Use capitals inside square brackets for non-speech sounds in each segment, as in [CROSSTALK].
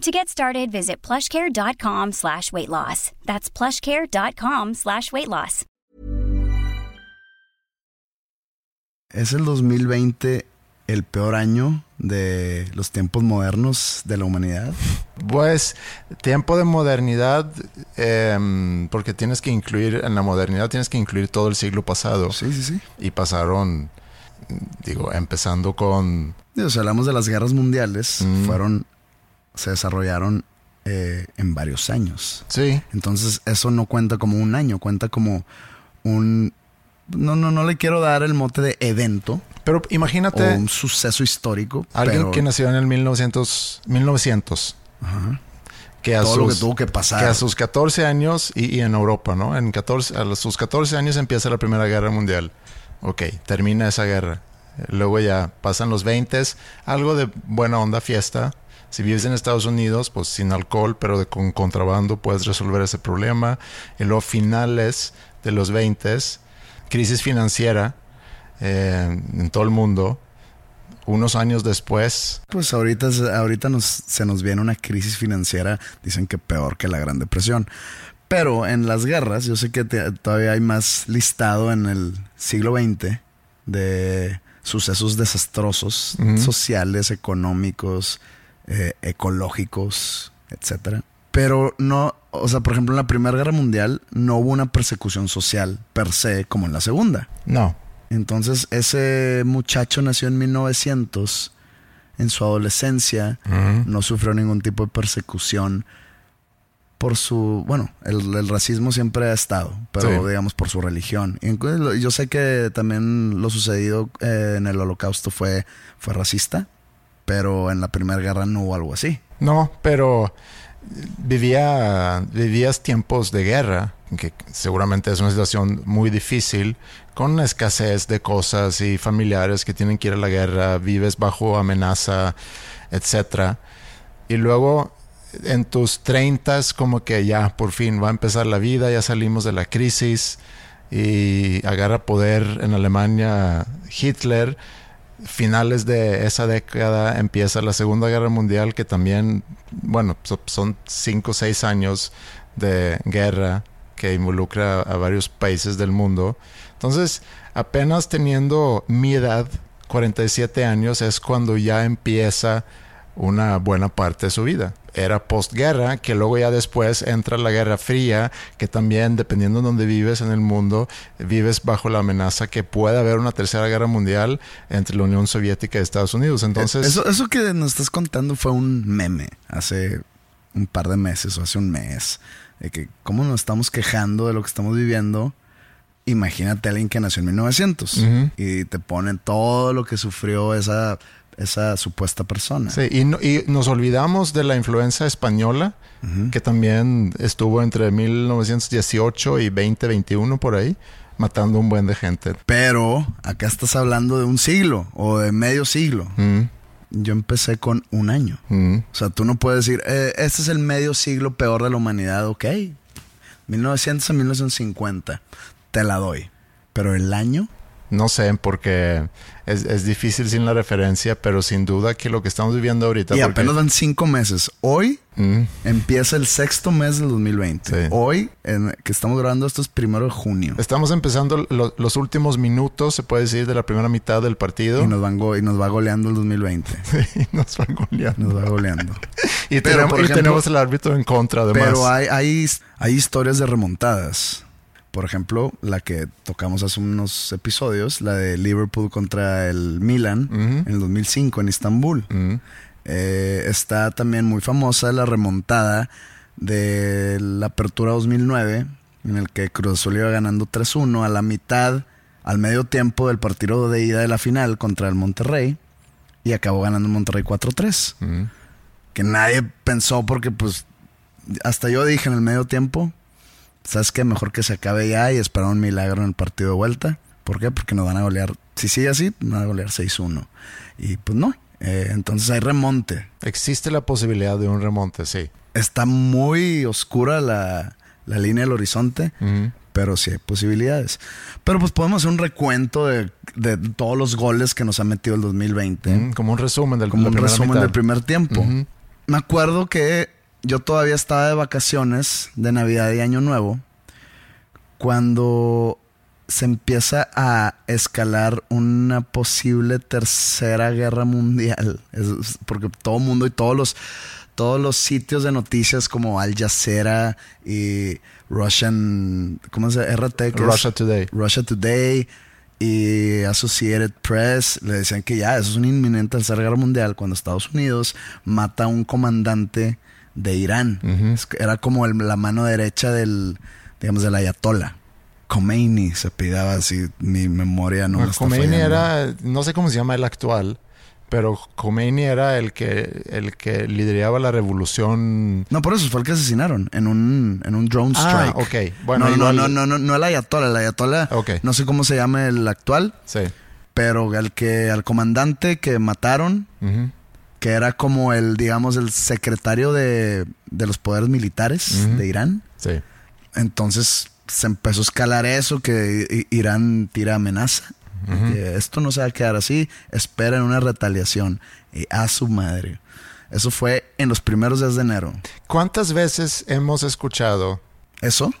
To get started, visit plushcare.com slash weight loss. That's plushcare.com slash weight loss. ¿Es el 2020 el peor año de los tiempos modernos de la humanidad? Pues tiempo de modernidad, em, porque tienes que incluir, en la modernidad tienes que incluir todo el siglo pasado. Sí, sí, sí. Y pasaron, digo, empezando con... si hablamos de las guerras mundiales, Mm. fueron, se desarrollaron eh, en varios años. Sí. Entonces eso no cuenta como un año, cuenta como un... No, no, no le quiero dar el mote de evento Pero o imagínate un suceso histórico. alguien pero que nació en el 1900, 1900 que a todo lo que tuvo que pasar. que a sus 14 años y, y en Europa, ¿no? En 14, a los- sus 14 años empieza la Primera Guerra Mundial. Ok, termina esa guerra. Luego ya pasan los 20, algo de buena onda, fiesta. Si vives en Estados Unidos, pues sin alcohol, pero de, con contrabando puedes resolver ese problema. Y luego finales de los 20, crisis financiera eh, en todo el mundo. Unos años después, Pues ahorita, se- ahorita nos, se nos viene una crisis financiera, dicen que peor que la Gran Depresión. Pero en las guerras, yo sé que te- todavía hay más listado en el siglo XX de sucesos desastrosos, sociales, económicos, eh, ecológicos, etcétera. Pero no, o sea, por ejemplo, en la Primera Guerra Mundial no hubo una persecución social per se como en la Segunda. no. Entonces, ese muchacho nació en 1900. En su adolescencia no sufrió ningún tipo de persecución por su. Bueno, el, el racismo siempre ha estado, pero Sí. digamos por su religión. Y yo sé que también lo sucedido eh, en el Holocausto fue, fue racista, pero en la Primera Guerra no hubo algo así. No, pero vivía, vivías tiempos de guerra, que seguramente es una situación muy difícil, con escasez de cosas y familiares que tienen que ir a la guerra, vives bajo amenaza, etcétera. Y luego en tus treintas como que ya por fin va a empezar la vida, ya salimos de la crisis y agarra poder en Alemania Hitler finales de esa década empieza la Segunda Guerra Mundial, que también, bueno, so- son cinco o seis años de guerra que involucra a varios países del mundo. Entonces, apenas teniendo mi edad, 47 años, es cuando ya empieza una buena parte de su vida. Era postguerra, que luego ya después entra la Guerra Fría, que también, dependiendo de donde vives en el mundo, vives bajo la amenaza que puede haber una tercera guerra mundial entre la Unión Soviética y Estados Unidos. Entonces, Eso, eso que nos estás contando fue un meme hace un par de meses o hace un mes. De que cómo nos estamos quejando de lo que estamos viviendo. Imagínate a alguien que nació en 1900 Ujú. y te ponen todo lo que sufrió esa, esa supuesta persona. Sí, y, no- y nos olvidamos de la influencia española, que también estuvo entre 1918 y 2021 por ahí, matando un buen de gente. Pero acá estás hablando de un siglo o de medio siglo. Mm, Yo empecé con un año. mm. O sea, tú no puedes decir, eh, este es el medio siglo peor de la humanidad, ok. 1900 a 1950, te la doy. Pero el año, No sé, porque es, es difícil sin la referencia, pero sin duda que lo que estamos viviendo ahorita... y porque- apenas van cinco meses. Hoy Mm, empieza el sexto mes del 2020. Sí. Hoy, en- que estamos grabando esto, es primero de junio. Estamos empezando lo- los últimos minutos, se puede decir, de la primera mitad del partido. Y nos, van go- y nos va goleando el 2020. Y [LAUGHS] nos van goleando. Nos va goleando. [LAUGHS] Y, Pero, tenemos, por y ejemplo- tenemos el árbitro en contra, además. Pero hay, hay, hay historias de remontadas. Por ejemplo, la que tocamos hace unos episodios, la de Liverpool contra el Milan en el 2005 en Estambul. Eh, está también muy famosa la remontada de la Apertura 2009, en el que Cruz Azul iba ganando 3-1 a la mitad, al medio tiempo del partido de ida de la final contra el Monterrey, y acabó ganando el Monterrey 4-3. Que nadie pensó porque pues hasta yo dije en el medio tiempo, ¿sabes qué? Mejor que se acabe ya y esperar un milagro en el partido de vuelta. ¿Por qué? Porque nos van a golear, si sigue así, nos van a golear 6-1. Y pues no, eh, entonces hay remonte. Existe la posibilidad de un remonte, sí. Está muy oscura la, la línea del horizonte, pero sí hay posibilidades. Pero pues podemos hacer un recuento de, de todos los goles que nos ha metido el 2020. como un resumen del Como un resumen del primer tiempo. Me acuerdo que yo todavía estaba de vacaciones de Navidad y Año Nuevo cuando se empieza a escalar una posible tercera guerra mundial. [LAUGHS] porque todo el mundo y todos los, todos los sitios de noticias como Al Jazeera y Russian, ¿cómo se llama? RT. Russia Today. Russia Today y Associated Press le decían que ya, eso es una inminente tercera guerra mundial cuando Estados Unidos mata a un comandante de Irán. Era como la mano derecha del, digamos, del ayatollah. Khomeini se pidaba así, mi memoria no bueno, Khomeini era, no sé cómo se llama el actual, pero Khomeini era el que, el que lideraba la revolución. No, por eso fue el que asesinaron en un, en un drone ah, strike. Ah, ok. Bueno, no, no, no, no, no, no, el ayatollah, el ayatollah, no sé cómo se llama el actual. Sí. Pero el que, al comandante que mataron, que era como el, digamos, el secretario de, de los poderes militares de Irán. Sí. Entonces se empezó a escalar eso, que Irán tira amenaza. que esto no se va a quedar así, esperen una retaliación. Y a su madre. Eso fue en los primeros días de enero. ¿Cuántas veces hemos escuchado eso?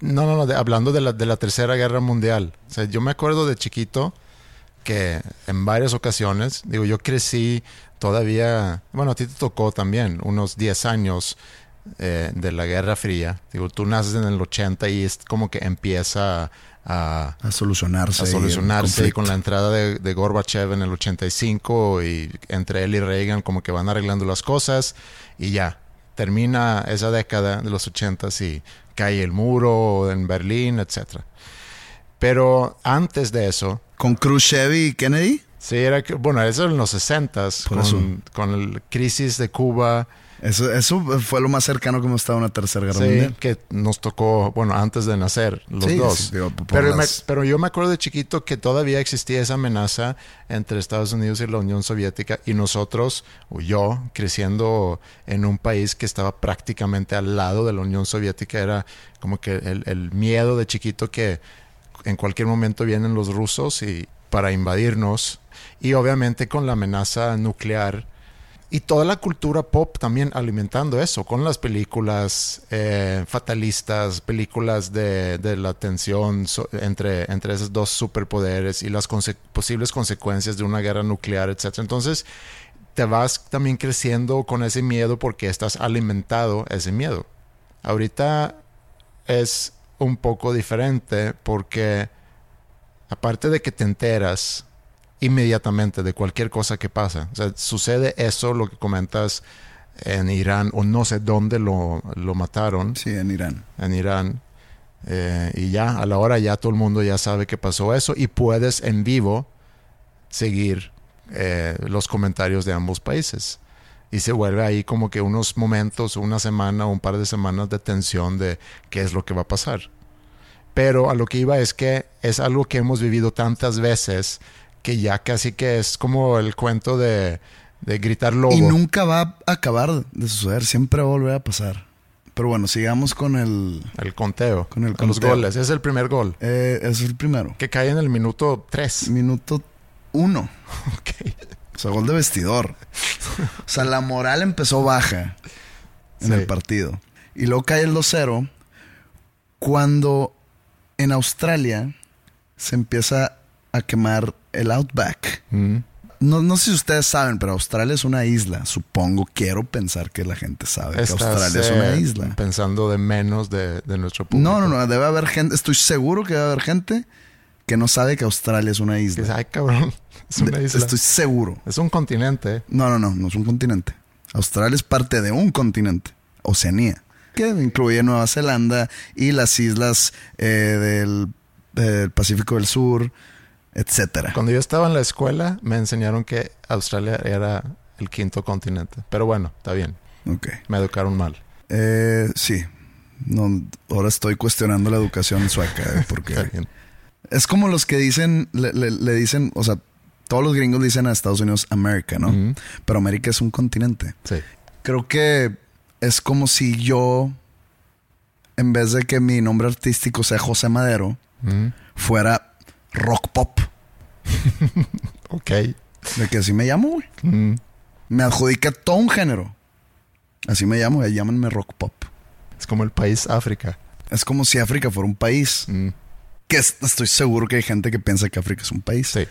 No, no, no, hablando de la, de la Tercera Guerra Mundial. O sea, yo me acuerdo de chiquito que en varias ocasiones, digo, yo crecí todavía, bueno, a ti te tocó también unos 10 años eh, de la Guerra Fría. Digo, tú naces en el 80 y es como que empieza a, a solucionarse. A solucionarse y con la entrada de, de, Gorbachev en el 85 y entre él y Reagan como que van arreglando las cosas y ya, termina esa década de los 80 y cae el muro en Berlín, etc. Pero antes de eso... ¿Con Khrushchev y Kennedy? Sí, era, bueno, eso en los 60 con, con la crisis de Cuba. Eso, eso fue lo más cercano que hemos estado a una tercera guerra sí, que nos tocó, bueno, antes de nacer, los dos. pero, pero yo me acuerdo de chiquito que todavía existía esa amenaza entre Estados Unidos y la Unión Soviética y nosotros, o yo, creciendo en un país que estaba prácticamente al lado de la Unión Soviética, era como que el, el miedo de chiquito que en cualquier momento vienen los rusos y para invadirnos y obviamente con la amenaza nuclear y toda la cultura pop también alimentando eso, con las películas eh, fatalistas, películas de, la tensión entre, entre esos dos superpoderes y las posibles consecuencias de una guerra nuclear, etc. Entonces, te vas también creciendo con ese miedo porque estás alimentado ese miedo. Ahorita es un poco diferente porque aparte de que te enteras inmediatamente de cualquier cosa que pasa. O sea, sucede eso, lo que comentas en Irán, o no sé dónde lo, mataron. Sí, en Irán. En Irán. Eh, y ya, a la hora ya todo el mundo ya sabe que pasó eso y puedes en vivo seguir eh, los comentarios de ambos países. Y se vuelve ahí como que unos momentos, una semana o un par de semanas de tensión de qué es lo que va a pasar. Pero a lo que iba es que es algo que hemos vivido tantas veces que ya casi que es como el cuento de, de gritar lobo. Y nunca va a acabar de suceder, siempre va a volver a pasar. Pero bueno, sigamos con el... El conteo. Con, el los goles. Es el primer gol. Eh, es el primero. Que cae en el minuto 3. Minuto 1. [LAUGHS] ok. O sea, gol de vestidor. o sea, la moral empezó baja en el partido. Y luego cae el 2-0 cuando en Australia se empieza a quemar el Outback. Mm. No, no sé si ustedes saben, pero Australia es una isla. Supongo, quiero pensar que la gente sabe que Estás, Australia es una eh, isla. Pensando de menos de, de nuestro público. No, no, no. Debe haber gente, estoy seguro que debe haber gente que no sabe que Australia es una Que isla. ay, cabrón, [LAUGHS] es una De- isla. Estoy seguro. Es un continente. No, no, no, no es un continente. Australia es parte de un continente, Oceanía, que incluye Nueva Zelanda y las islas eh, del, del Pacífico del Sur, etcétera. Cuando yo estaba en la escuela, me enseñaron que Australia era el quinto continente. Pero bueno, está bien. Ok. Me educaron mal. Eh, sí. No, ahora estoy cuestionando la educación sueca, eh, [LAUGHS] porque es como los que dicen, le, le- le dicen, o sea, todos los gringos dicen a Estados Unidos América, ¿no? Pero América es un continente. Sí. Creo que es como si yo, en vez de que mi nombre artístico sea José Madero, fuera rock pop. [LAUGHS] Ok. De que así me llamo, güey. Mm. Me adjudica todo un género. Así me llamo, y llámenme rock pop. Es como el país África. Es como si África fuera un país. Mm. Que es- estoy seguro que hay gente que piensa que África es un país. Sí.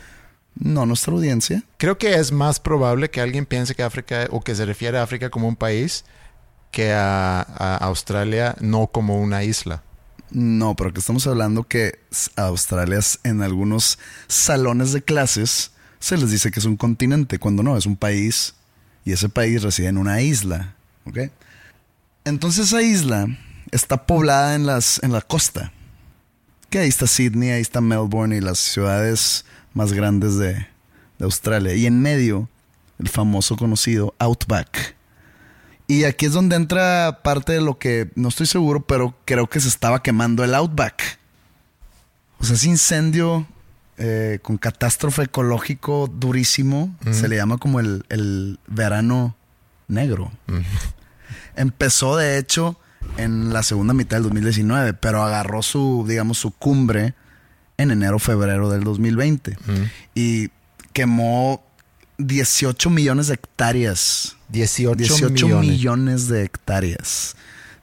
No nuestra audiencia. Creo que es más probable que alguien piense que África o que se refiere a África como un país que a, a Australia no como una isla. No, pero que estamos hablando que a Australia en algunos salones de clases se les dice que es un continente, cuando no, es un país y ese país reside en una isla. Entonces esa isla está poblada en, las, en la costa. Que ahí está Sydney, ahí está Melbourne y las ciudades más grandes de, de Australia. Y en medio, el famoso conocido Outback. Y aquí es donde entra parte de lo que no estoy seguro, pero creo que se estaba quemando el Outback. O sea, ese incendio eh, con catástrofe ecológico durísimo se le llama como el, el verano negro. Empezó, de hecho, en la segunda mitad del 2019, pero agarró su, digamos, su cumbre en enero, febrero del 2020. Y quemó 18 millones de hectáreas 18, 18 millones. millones. de hectáreas.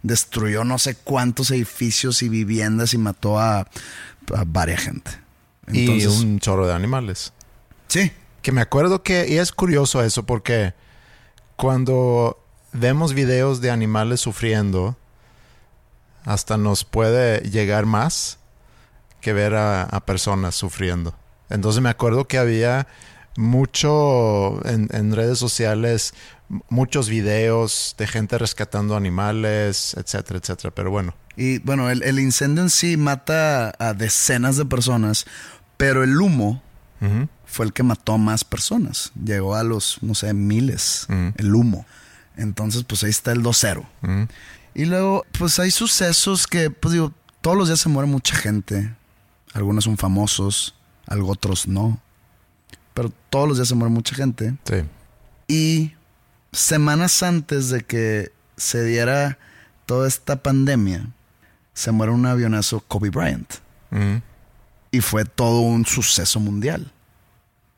Destruyó no sé cuántos edificios y viviendas y mató a, a varias gente. y Entonces, un chorro de animales. sí, Que me acuerdo que, y es curioso eso, porque cuando vemos videos de animales sufriendo, hasta nos puede llegar más que ver a, a personas sufriendo. Entonces me acuerdo que había mucho en, en redes sociales, muchos videos de gente rescatando animales, etcétera, etcétera. Pero bueno, Y bueno, el, el incendio en sí mata a decenas de personas, pero el humo fue el que mató a más personas. Llegó a los, no sé, miles, el humo. Entonces, pues ahí está el 2-0. Ujú. Y luego, pues hay sucesos que, pues digo, todos los días se muere mucha gente. Algunos son famosos, algo otros no. Pero todos los días se muere mucha gente. sí. Y semanas antes de que se diera toda esta pandemia, se muere un avionazo Kobe Bryant. Ujú. Y fue todo un suceso mundial.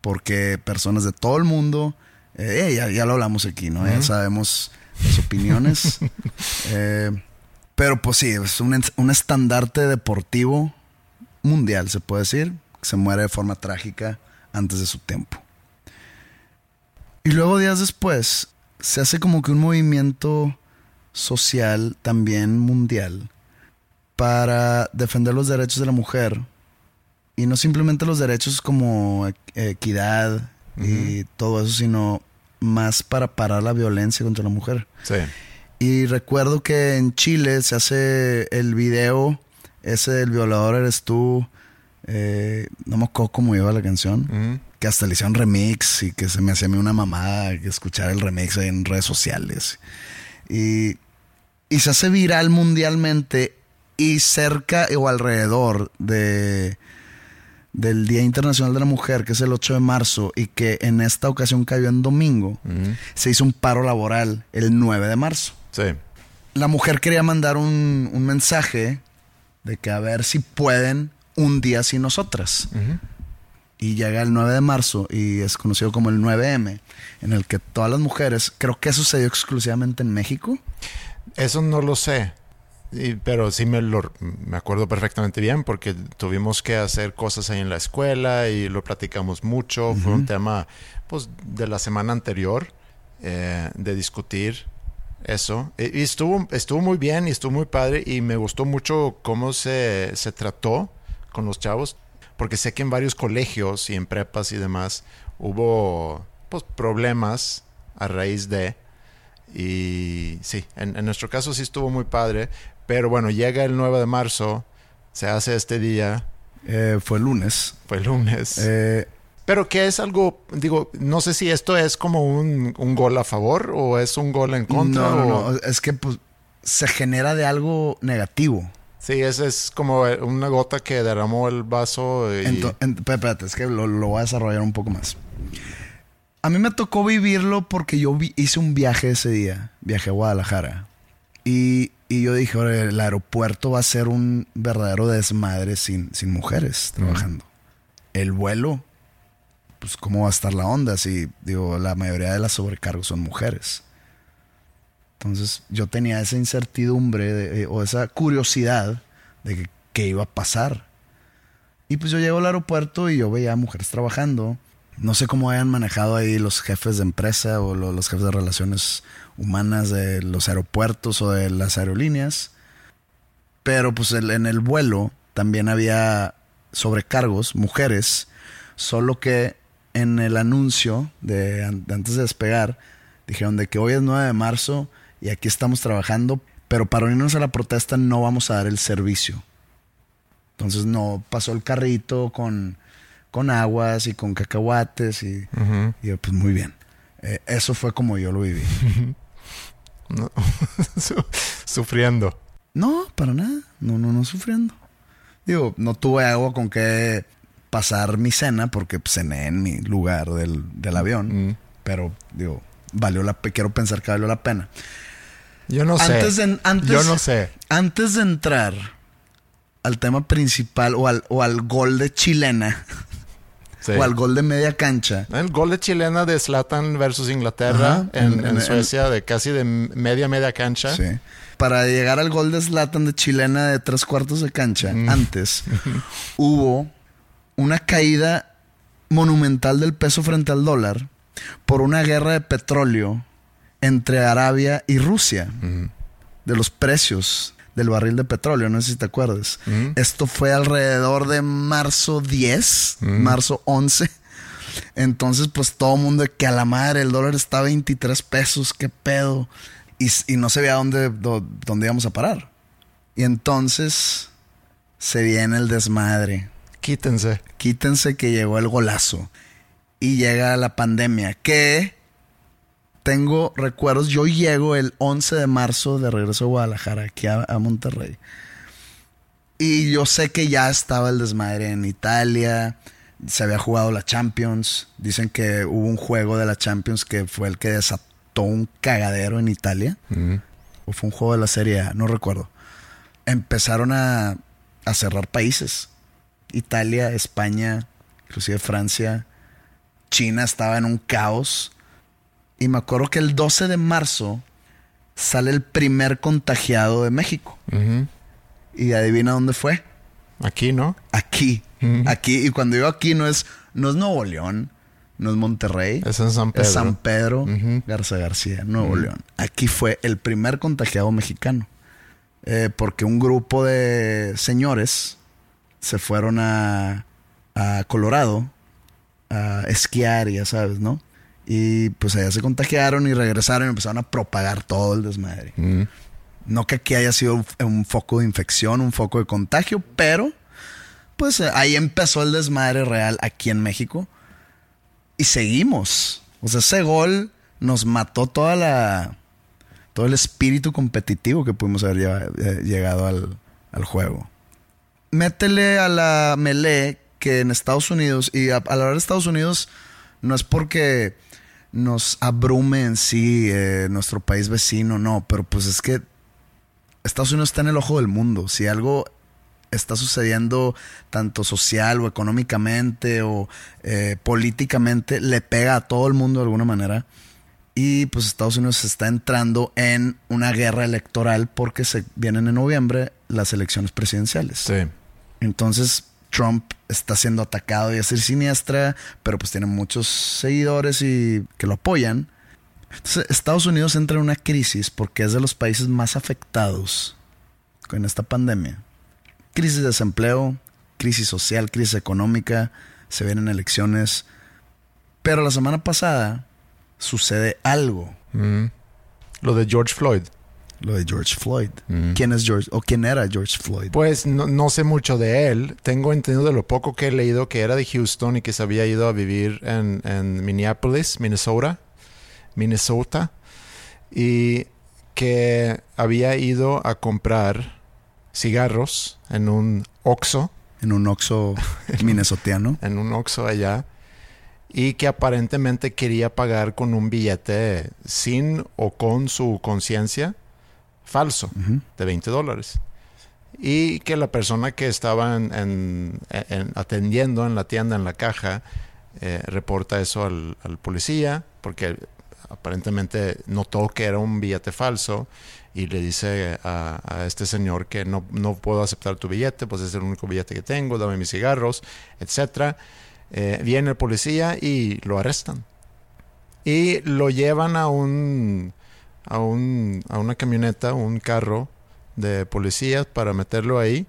Porque personas de todo el mundo, eh, eh, ya, ya lo hablamos aquí, ¿no? Ya sabemos las opiniones. [LAUGHS] Eh, pero pues sí, es un, un estandarte deportivo mundial, se puede decir. Se muere de forma trágica antes de su tiempo. Y luego días después se hace como que un movimiento social también mundial para defender los derechos de la mujer y no simplemente los derechos como equ- equidad y todo eso, sino más para parar la violencia contra la mujer. Sí. Y recuerdo que en Chile se hace el video ese del violador eres tú. Eh, no me acuerdo cómo iba la canción. Que hasta le hicieron remix y que se me hacía a mí una mamada que escuchar el remix en redes sociales. Y, y se hace viral mundialmente y cerca o alrededor de del Día Internacional de la Mujer, que es el 8 de marzo, y que en esta ocasión cayó en domingo, se hizo un paro laboral el 9 de marzo. Sí. La mujer quería mandar un, un mensaje de que a ver si pueden un día sin nosotras. Y llega el 9 de marzo y es conocido como el 9M, en el que todas las mujeres, creo que sucedió exclusivamente en México. Eso no lo sé. pero sí me, lo, me acuerdo perfectamente bien porque tuvimos que hacer cosas ahí en la escuela y lo platicamos mucho. Fue un tema pues, de la semana anterior eh, de discutir eso. Y, estuvo, estuvo muy bien y estuvo muy padre y me gustó mucho cómo se, se trató con los chavos porque sé que en varios colegios y en prepas y demás hubo pues, problemas a raíz de... Y sí, en, en, nuestro caso sí estuvo muy padre, pero bueno, llega el 9 de marzo, se hace este día. Eh, fue lunes. Fue lunes. Eh, pero que es algo, digo, no sé si esto es como un, un, gol a favor o es un gol en contra. No, no, no. es que pues, se genera de algo negativo. Sí, es, es como una gota que derramó el vaso. Y... espérate, es que lo, lo, voy a desarrollar un poco más. A mí me tocó vivirlo porque yo hice un viaje ese día, viaje a Guadalajara. Y, y yo dije, el aeropuerto va a ser un verdadero desmadre sin, sin mujeres trabajando. El vuelo, pues cómo va a estar la onda si, digo, la mayoría de las sobrecargos son mujeres. Entonces yo tenía esa incertidumbre o esa curiosidad de qué iba a pasar. Y pues yo llego al aeropuerto y yo veía mujeres trabajando. No sé cómo hayan manejado ahí los jefes de empresa o los jefes de relaciones humanas de los aeropuertos o de las aerolíneas. Pero pues en el vuelo también había sobrecargos, mujeres, solo que en el anuncio de, antes de despegar dijeron que hoy es 9 de marzo y aquí estamos trabajando, pero para unirnos a la protesta no vamos a dar el servicio. Entonces no pasó el carrito con, con aguas y con cacahuates y, y pues muy bien. Eh, eso fue como yo lo viví. [LAUGHS] [LAUGHS] sufriendo. No, para nada. No, no, no sufriendo. Digo, no tuve agua con que pasar mi cena porque cené en mi lugar del, del avión. Mm. Pero, digo, valió la quiero pensar que valió la pena. Yo no sé. antes, Yo no sé. Antes de entrar al tema principal o al, o al gol de chilena. [LAUGHS] O al gol de media cancha. El gol de chilena de Slatan versus Inglaterra en, Suecia, de casi de media, media cancha. Sí. Para llegar al gol de Slatan de chilena de tres cuartos de cancha, mm. antes, [LAUGHS] hubo una caída monumental del peso frente al dólar por una guerra de petróleo entre Arabia y Rusia. De los precios del barril de petróleo, no sé si te acuerdas. Esto fue alrededor de marzo 10, marzo 11. Entonces, pues todo el mundo de que a la madre el dólar está a 23 pesos, qué pedo. Y, no se veía dónde, dónde íbamos a parar. Y entonces se viene el desmadre. Quítense. Quítense que llegó el golazo. Y llega la pandemia, que tengo recuerdos. Yo llego el 11 de marzo de regreso a Guadalajara, aquí a, Monterrey. Y yo sé que ya estaba el desmadre en Italia. Se había jugado la Champions. Dicen que hubo un juego de la Champions que fue el que desató un cagadero en Italia. O fue un juego de la Serie A, no recuerdo. Empezaron a, a cerrar países. Italia, España, inclusive Francia. China estaba en un caos y me acuerdo que el 12 de marzo sale el primer contagiado de México. Y adivina dónde fue. Aquí, ¿no? Aquí. Aquí. Y cuando digo aquí no es, no es Nuevo León, no es Monterrey. Es en San Pedro. Es San Pedro Garza García, Nuevo León. Aquí fue el primer contagiado mexicano. Eh, porque un grupo de señores se fueron a, a Colorado a esquiar ya sabes, ¿no? Y pues allá se contagiaron y regresaron y empezaron a propagar todo el desmadre. Mm. No que aquí haya sido un foco de infección, un foco de contagio, pero pues ahí empezó el desmadre real aquí en México. Y seguimos. O sea, ese gol nos mató toda la. todo el espíritu competitivo que pudimos haber eh, llegado al, al juego. Métele a la melee que en Estados Unidos, y a, a la hora de Estados Unidos, no es porque nos abrume en sí eh, nuestro país vecino, no, pero pues es que Estados Unidos está en el ojo del mundo. Si algo está sucediendo tanto social o económicamente o eh, políticamente, le pega a todo el mundo de alguna manera. Y pues Estados Unidos está entrando en una guerra electoral porque se vienen en noviembre las elecciones presidenciales. Sí. Entonces Trump está siendo atacado y a ser siniestra, pero pues tiene muchos seguidores y que lo apoyan. Entonces Estados Unidos entra en una crisis porque es de los países más afectados con esta pandemia. Crisis de desempleo, crisis social, crisis económica, se vienen elecciones. Pero la semana pasada sucede algo. Mm. Lo de George Floyd. Lo de George Floyd. ¿Quién es George o quién era George Floyd? Pues no, no sé mucho de él. Tengo entendido de lo poco que he leído que era de Houston y que se había ido a vivir en, en Minneapolis, Minnesota. Minnesota. Y que había ido a comprar cigarros en un Oxxo. En un Oxxo [LAUGHS] minnesotiano. En un Oxxo allá. Y que aparentemente quería pagar con un billete sin o con su conciencia falso de 20 dólares. Y que la persona que estaba en, en- en- atendiendo en la tienda, en la caja, eh, reporta eso al, al policía, porque aparentemente notó que era un billete falso y le dice a, a este señor que no, no puedo aceptar tu billete, pues es el único billete que tengo, dame mis cigarros, etcétera. Eh, viene el policía y lo arrestan. Y lo llevan a un, a un a una camioneta, un carro de policías para meterlo ahí.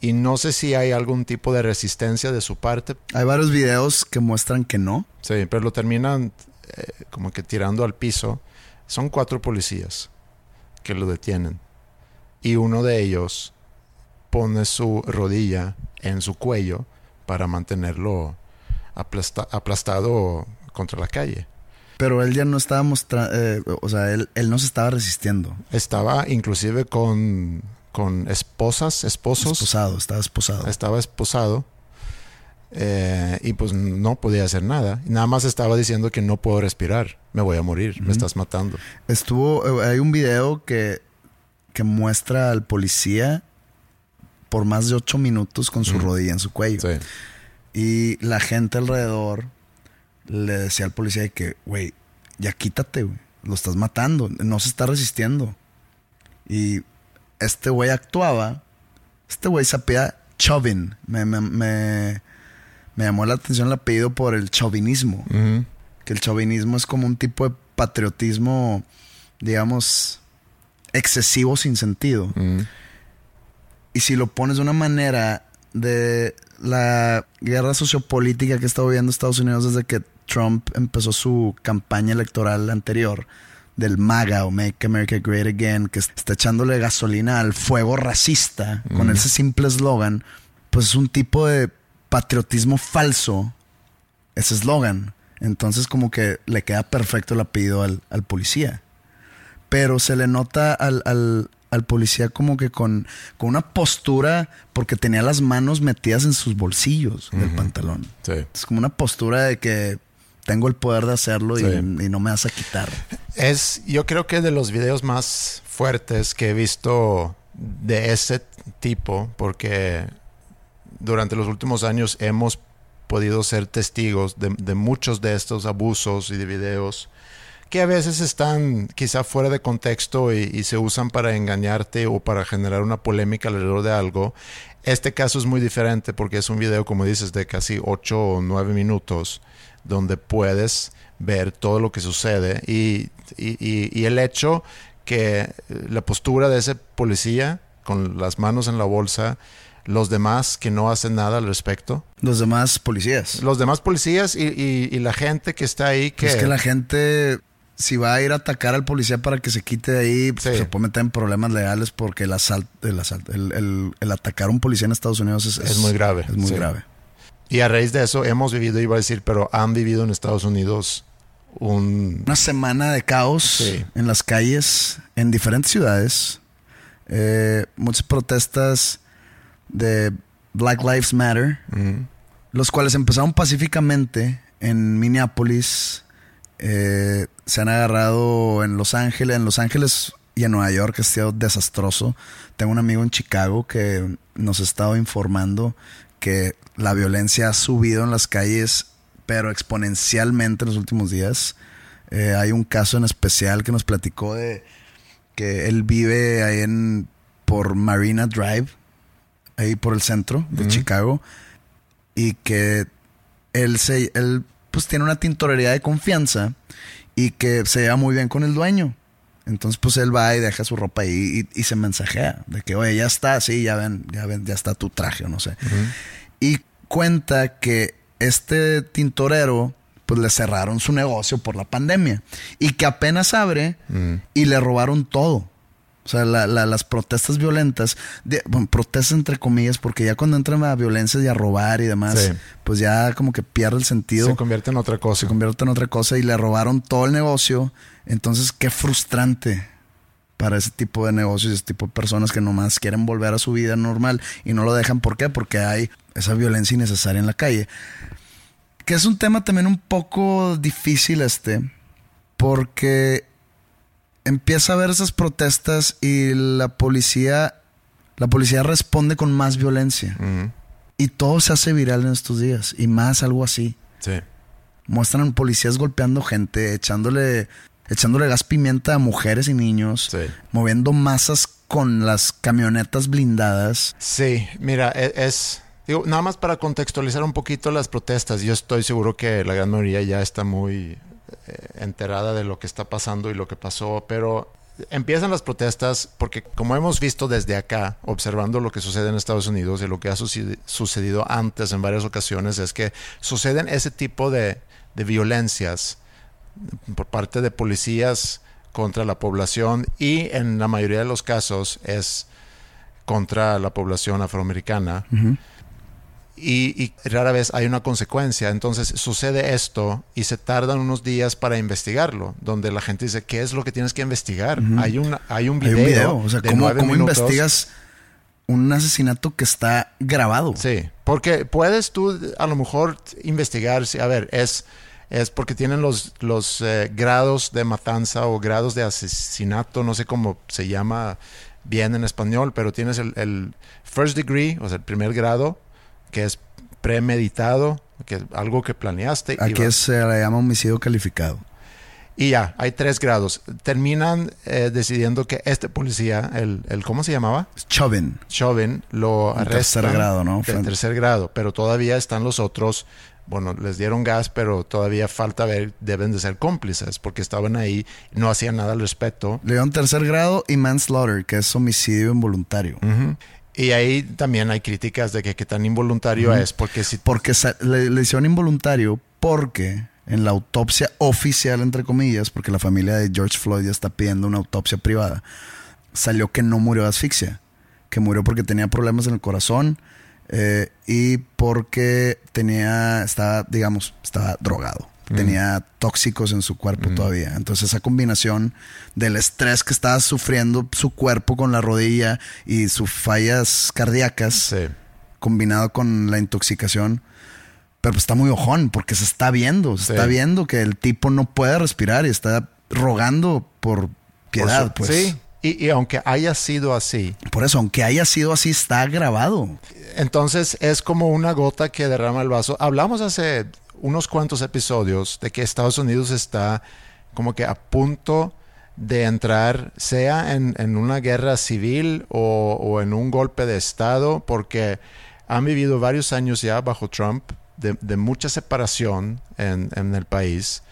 Y no sé si hay algún tipo de resistencia de su parte. Hay varios videos que muestran que no. Sí, pero lo terminan eh, como que tirando al piso. Son cuatro policías que lo detienen. Y uno de ellos pone su rodilla en su cuello para mantenerlo aplasta- aplastado contra la calle. Pero él ya no estaba mostrando, o sea, él, él no se estaba resistiendo. Estaba inclusive con, con esposas, esposos. Esposado, estaba esposado. Estaba esposado. eh, y pues no podía hacer nada. Nada más estaba diciendo que no puedo respirar. Me voy a morir. Me estás matando. Estuvo, eh, hay un video que, que muestra al policía por más de ocho minutos con su rodilla en su cuello. Sí. Y la gente alrededor le decía al policía de que, güey, ya quítate, güey. Lo estás matando. No se está resistiendo. Y este güey actuaba. Este güey se apellida Chauvin. Me, me, me, me llamó la atención el apellido por el chauvinismo. Que el chauvinismo es como un tipo de patriotismo, digamos, excesivo sin sentido. Y si lo pones de una manera de la guerra sociopolítica que está viviendo Estados Unidos desde que Trump empezó su campaña electoral anterior del MAGA o Make America Great Again, que está echándole gasolina al fuego racista con ese simple eslogan, pues es un tipo de patriotismo falso, ese eslogan. Entonces como que le queda perfecto el apellido al, al policía pero se le nota al, al- al policía como que con, con una postura, porque tenía las manos metidas en sus bolsillos del pantalón. Sí. Es como una postura de que tengo el poder de hacerlo y- Sí. y, no me vas a quitar. Es, yo creo que de los videos más fuertes que he visto de ese tipo, porque durante los últimos años hemos podido ser testigos de, de muchos de estos abusos y de videos que a veces están quizá fuera de contexto y, y se usan para engañarte o para generar una polémica alrededor de algo. Este caso es muy diferente porque es un video, como dices, de casi 8 o 9 minutos, donde puedes ver todo lo que sucede y, y- y- y el hecho que eh, la postura de ese policía con las manos en la bolsa, los demás que no hacen nada al respecto, Los demás policías. los demás policías y, y- y la gente que está ahí que... Es que la gente, si va a ir a atacar al policía para que se quite de ahí, pues, Sí. se puede meter en problemas legales porque el asalto, el, asalto- el, el- el atacar a un policía en Estados Unidos es, Es muy grave, Es muy sí. grave. Y a raíz de eso hemos vivido, iba a decir, pero han vivido en Estados Unidos un... Una semana de caos Sí. en las calles, en diferentes ciudades. Eh, muchas protestas de Black Lives Matter, Mm, los cuales empezaron pacíficamente en Minneapolis. eh, se han agarrado en Los Ángeles, en Los Ángeles y en Nueva York, ha sido desastroso. Tengo un amigo en Chicago que nos ha estado informando que la violencia ha subido en las calles, pero exponencialmente en los últimos días. Eh, hay un caso en especial que nos platicó de que él vive ahí en por Marina Drive, ahí por el centro de Chicago, y que él se él pues tiene una tintorería de confianza y que se lleva muy bien con el dueño. Entonces, pues él va y deja su ropa ahí y, se mensajea de que, oye, ya está, sí, ya ven, ya ven, ya está tu traje, o no sé. Y cuenta que este tintorero, pues le cerraron su negocio por la pandemia y que apenas abre y le robaron todo. O sea, las protestas violentas, bueno, protestas entre comillas, porque ya cuando entran a violencia y a robar y demás, pues ya como que pierde el sentido. Se convierte en otra cosa. Se convierte en otra cosa y le robaron todo el negocio. Entonces, qué frustrante para ese tipo de negocios, ese tipo de personas que nomás quieren volver a su vida normal y no lo dejan. ¿Por qué? Porque hay esa violencia innecesaria en la calle. Que es un tema también un poco difícil este, porque empieza a ver esas protestas y la policía, la policía responde con más violencia. Y todo se hace viral en estos días. Y más algo así. Sí. Muestran policías golpeando gente, echándole, echándole gas pimienta a mujeres y niños. Moviendo masas con las camionetas blindadas. Sí, mira, e, es, digo, nada más para contextualizar un poquito las protestas. Yo estoy seguro que la gran mayoría ya está muy enterada de lo que está pasando y lo que pasó, pero empiezan las protestas porque como hemos visto desde acá, observando lo que sucede en Estados Unidos y lo que ha sucedido antes en varias ocasiones, es que suceden ese tipo de, de violencias por parte de policías contra la población y en la mayoría de los casos es contra la población afroamericana y, rara vez hay una consecuencia. Entonces sucede esto y se tardan unos días para investigarlo, donde la gente dice, ¿qué es lo que tienes que investigar? hay, un, hay un video. O sea, ¿cómo, investigas un asesinato que está grabado? Sí, porque puedes tú a lo mejor investigar, a ver, es es porque tienen los, los eh, grados de matanza o grados de asesinato, no sé cómo se llama bien en español, pero tienes el, el, first degree, o sea, el primer grado, que es premeditado, que es algo que planeaste. Aquí se le llama homicidio calificado. Y ya, hay tres grados. Terminan eh, decidiendo que este policía, el, el ¿cómo se llamaba? Chauvin. Chauvin lo arresta. tercer grado, ¿no? En tercer grado, pero todavía están los otros. Bueno, les dieron gas, pero todavía falta ver, deben de ser cómplices, porque estaban ahí, no hacían nada al respecto. Le dieron tercer grado y manslaughter, que es homicidio involuntario. Y ahí también hay críticas de que qué tan involuntario es, porque si... Porque le, le, hicieron involuntario porque en la autopsia oficial, entre comillas, porque la familia de George Floyd ya está pidiendo una autopsia privada, salió que no murió de asfixia, que murió porque tenía problemas en el corazón eh, y porque tenía, estaba, digamos, estaba drogado tenía tóxicos en su cuerpo todavía. Entonces esa combinación del estrés que estaba sufriendo su cuerpo con la rodilla y sus fallas cardíacas, combinado con la intoxicación, pero pues está muy ojón porque se está viendo, se está viendo que el tipo no puede respirar y está rogando por piedad. pues. Sí, y, y, aunque haya sido así. Por eso, aunque haya sido así, está grabado. Entonces es como una gota que derrama el vaso. Hablamos hace unos cuantos episodios de que Estados Unidos está como que a punto de entrar, sea en, una guerra civil o, en un golpe de Estado, porque han vivido varios años ya bajo Trump de, mucha separación en, en, el país,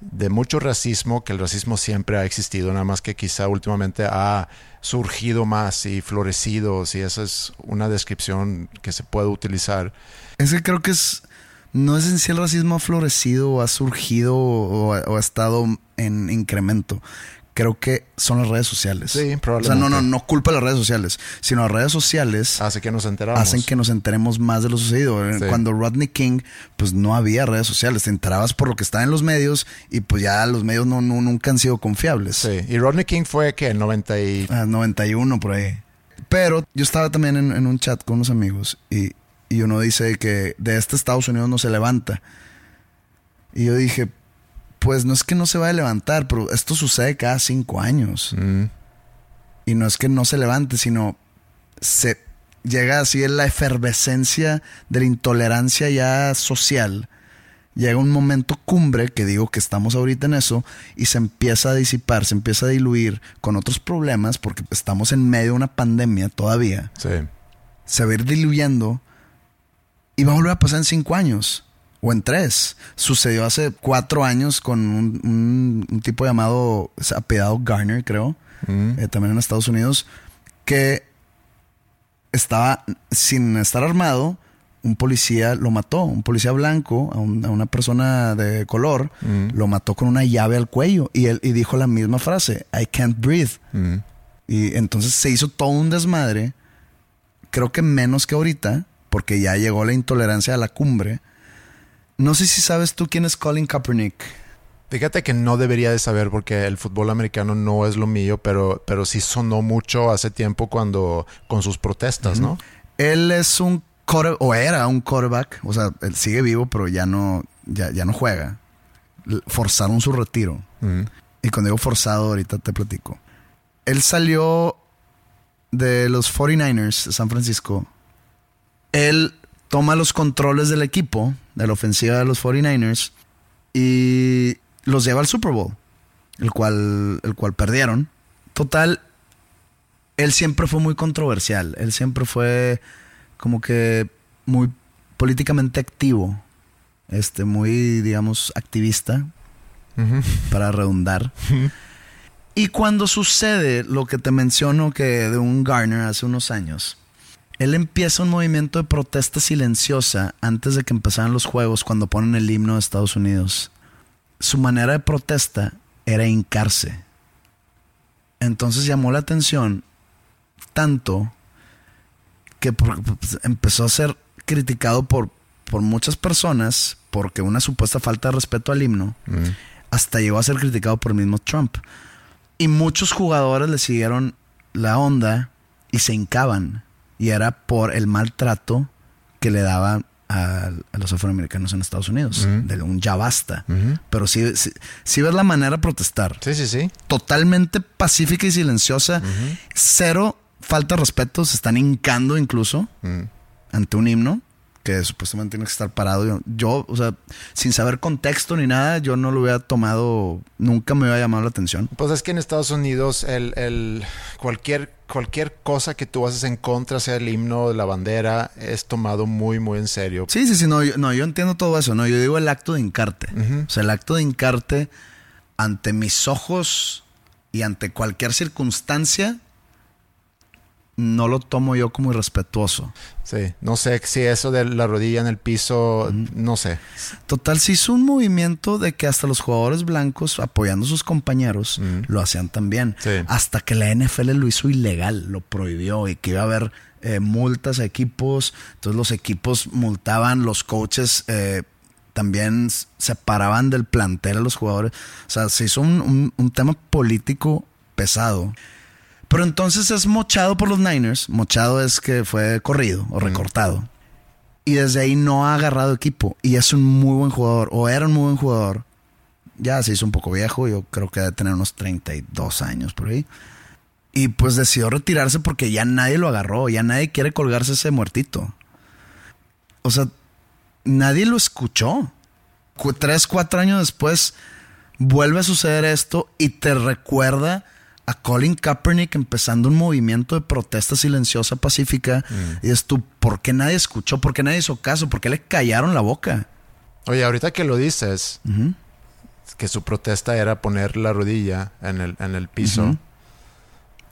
de mucho racismo, que el racismo siempre ha existido, nada más que quizá últimamente ha surgido más y florecido, si esa es una descripción que se puede utilizar. Es que creo que es no es en sí el racismo ha florecido o ha surgido o, ha estado en incremento. Creo que son las redes sociales. Sí, probablemente. O sea, no, no, no culpa las redes sociales, sino las redes sociales Hace que nos enteramos. hacen que nos enteremos más de lo sucedido. Cuando Rodney King, pues no había redes sociales, te enterabas por lo que está en los medios y pues ya los medios no, nunca han sido confiables. Sí, y Rodney King fue que en 90 y... 91 ah, por ahí. Pero yo estaba también en un chat con unos amigos y y uno dice que de este Estados Unidos no se levanta. Y yo dije, pues no es que no se vaya a levantar, pero esto sucede cada cinco años. Mm. Y no es que no se levante, sino se llega así en la efervescencia de la intolerancia ya social llega un momento cumbre, que digo que estamos ahorita en eso, y se empieza a disipar, se empieza a diluir con otros problemas, porque estamos en medio de una pandemia todavía. Sí. Se va a ir diluyendo y va a volver a pasar en cinco años o en tres. Sucedió hace cuatro años con un, un- un tipo llamado, apellidado Garner, creo, Mm. eh, también en Estados Unidos, que estaba sin estar armado. Un policía lo mató, un policía blanco, a, un- a una persona de color, Mm. lo mató con una llave al cuello y él y dijo la misma frase, I can't breathe. Mm. Y entonces se hizo todo un desmadre, creo que menos que ahorita, porque ya llegó la intolerancia a la cumbre. No sé si sabes tú quién es Colin Kaepernick. Fíjate que no debería de saber porque el fútbol americano no es lo mío, pero, pero sí sonó mucho hace tiempo cuando con sus protestas, ¿no? Él es un quarter- o era un quarterback, o sea, él sigue vivo, pero ya no, ya, ya no juega. Forzaron su retiro. Y cuando digo forzado, ahorita te platico. Él salió de los 49ers de San Francisco. Él toma los controles del equipo, de la ofensiva de los 49ers, y los lleva al Super Bowl, el cual, el cual perdieron. Total, él siempre fue muy controversial. Él siempre fue como que muy políticamente activo. Este, muy, digamos, activista, para redundar. [LAUGHS] y cuando sucede lo que te menciono que de un Garner hace unos años, él empieza un movimiento de protesta silenciosa antes de que empezaran los juegos cuando ponen el himno de Estados Unidos. Su manera de protesta era hincarse. Entonces llamó la atención tanto que por- pues, empezó a ser criticado por, por muchas personas porque una supuesta falta de respeto al himno Mm. hasta llegó a ser criticado por el mismo Trump. Y muchos jugadores le siguieron la onda y se hincaban. Y era por el maltrato que le daban a, a los afroamericanos en Estados Unidos. De un ya basta. Pero sí, sí, sí ves la manera de protestar. Sí, sí, sí. Totalmente pacífica y silenciosa. Cero falta de respeto. Se están hincando incluso ante un himno que supuestamente tiene que estar parado. Yo, yo, o sea, sin saber contexto ni nada, yo no lo hubiera tomado, nunca me hubiera llamado la atención. Pues es que en Estados Unidos el, el- cualquier, cualquier cosa que tú haces en contra, sea el himno de la bandera, es tomado muy, muy en serio. Sí, sí, sí, no, yo, no, yo entiendo todo eso, no, yo digo el acto de hincarte. Ujú. O sea, el acto de hincarte ante mis ojos y ante cualquier circunstancia, no lo tomo yo como irrespetuoso. Sí, no sé si eso de la rodilla en el piso, no sé. Total, se hizo un movimiento de que hasta los jugadores blancos, apoyando a sus compañeros, Mm. lo hacían también. Sí. Hasta que la NFL lo hizo ilegal, lo prohibió y que iba a haber eh, multas a equipos. Entonces los equipos multaban, los coaches eh, también separaban del plantel a los jugadores. O sea, se hizo un, un- un tema político pesado. Pero entonces es mochado por los Niners. Mochado es que fue corrido o recortado. Y desde ahí no ha agarrado equipo. Y es un muy buen jugador. O era un muy buen jugador. Ya se hizo un poco viejo. Yo creo que debe tener unos 32 años por ahí. Y pues decidió retirarse porque ya nadie lo agarró. Ya nadie quiere colgarse ese muertito. O sea, nadie lo escuchó. Cu- Tres, cuatro años después vuelve a suceder esto y te recuerda a Colin Kaepernick empezando un movimiento de protesta silenciosa pacífica. Y es tú, ¿por qué nadie escuchó? ¿Por qué nadie hizo caso? ¿Por qué le callaron la boca? Oye, ahorita que lo dices, que su protesta era poner la rodilla en el, en el piso.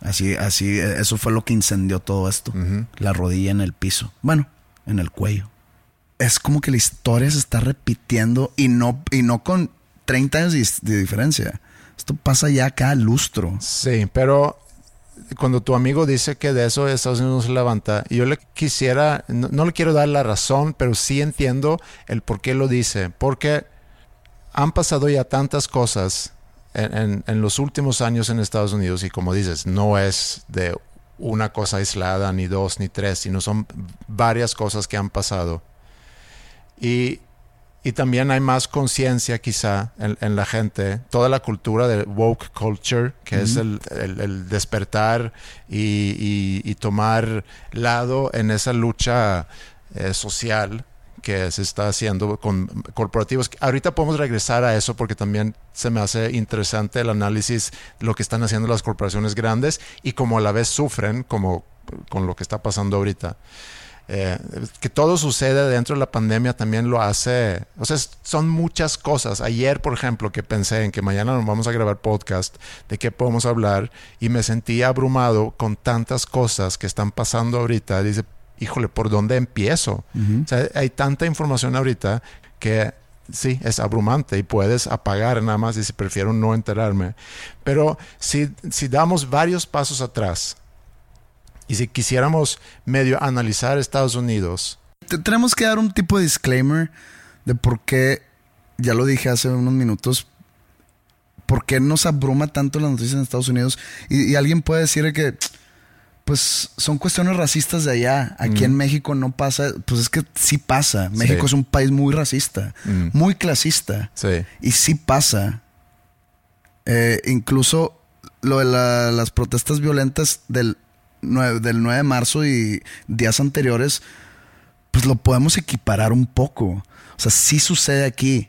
Así, así, eh, eso fue lo que incendió todo esto. La rodilla en el piso. Bueno, en el cuello. Es como que la historia se está repitiendo y no, y no con 30 años de, de diferencia. Esto pasa ya cada lustro. Sí, pero cuando tu amigo dice que de eso Estados Unidos no se levanta, yo le quisiera, no, le quiero dar la razón, pero sí entiendo el por qué lo dice. Porque han pasado ya tantas cosas en, en- en los últimos años en Estados Unidos y como dices, no es de una cosa aislada, ni dos, ni tres, sino son varias cosas que han pasado. Y, y también hay más conciencia quizá en, en la gente, toda la cultura de woke culture, que es el, el- el despertar y, y- y tomar lado en esa lucha eh, social que se está haciendo con corporativos. Ahorita podemos regresar a eso porque también se me hace interesante el análisis de lo que están haciendo las corporaciones grandes y como a la vez sufren como con lo que está pasando ahorita. Eh, que todo sucede dentro de la pandemia también lo hace, o sea, son muchas cosas. Ayer, por ejemplo, que pensé en que mañana nos vamos a grabar podcast, de qué podemos hablar, y me sentí abrumado con tantas cosas que están pasando ahorita. Dice, híjole, ¿por dónde empiezo? O sea, hay tanta información ahorita que sí, es abrumante y puedes apagar nada más y si prefiero no enterarme. Pero si, si damos varios pasos atrás y si quisiéramos medio analizar Estados Unidos. Tenemos que dar un tipo de disclaimer de por qué, ya lo dije hace unos minutos, por qué nos abruma tanto las noticias en Estados Unidos. Y, alguien puede decir que, pues son cuestiones racistas de allá. Aquí en México no pasa. Pues es que sí pasa. México es un país muy racista, muy clasista. Sí. Y sí pasa. Eh, incluso lo de las protestas violentas del del 9 de marzo y días anteriores, pues lo podemos equiparar un poco. O sea, sí sucede aquí.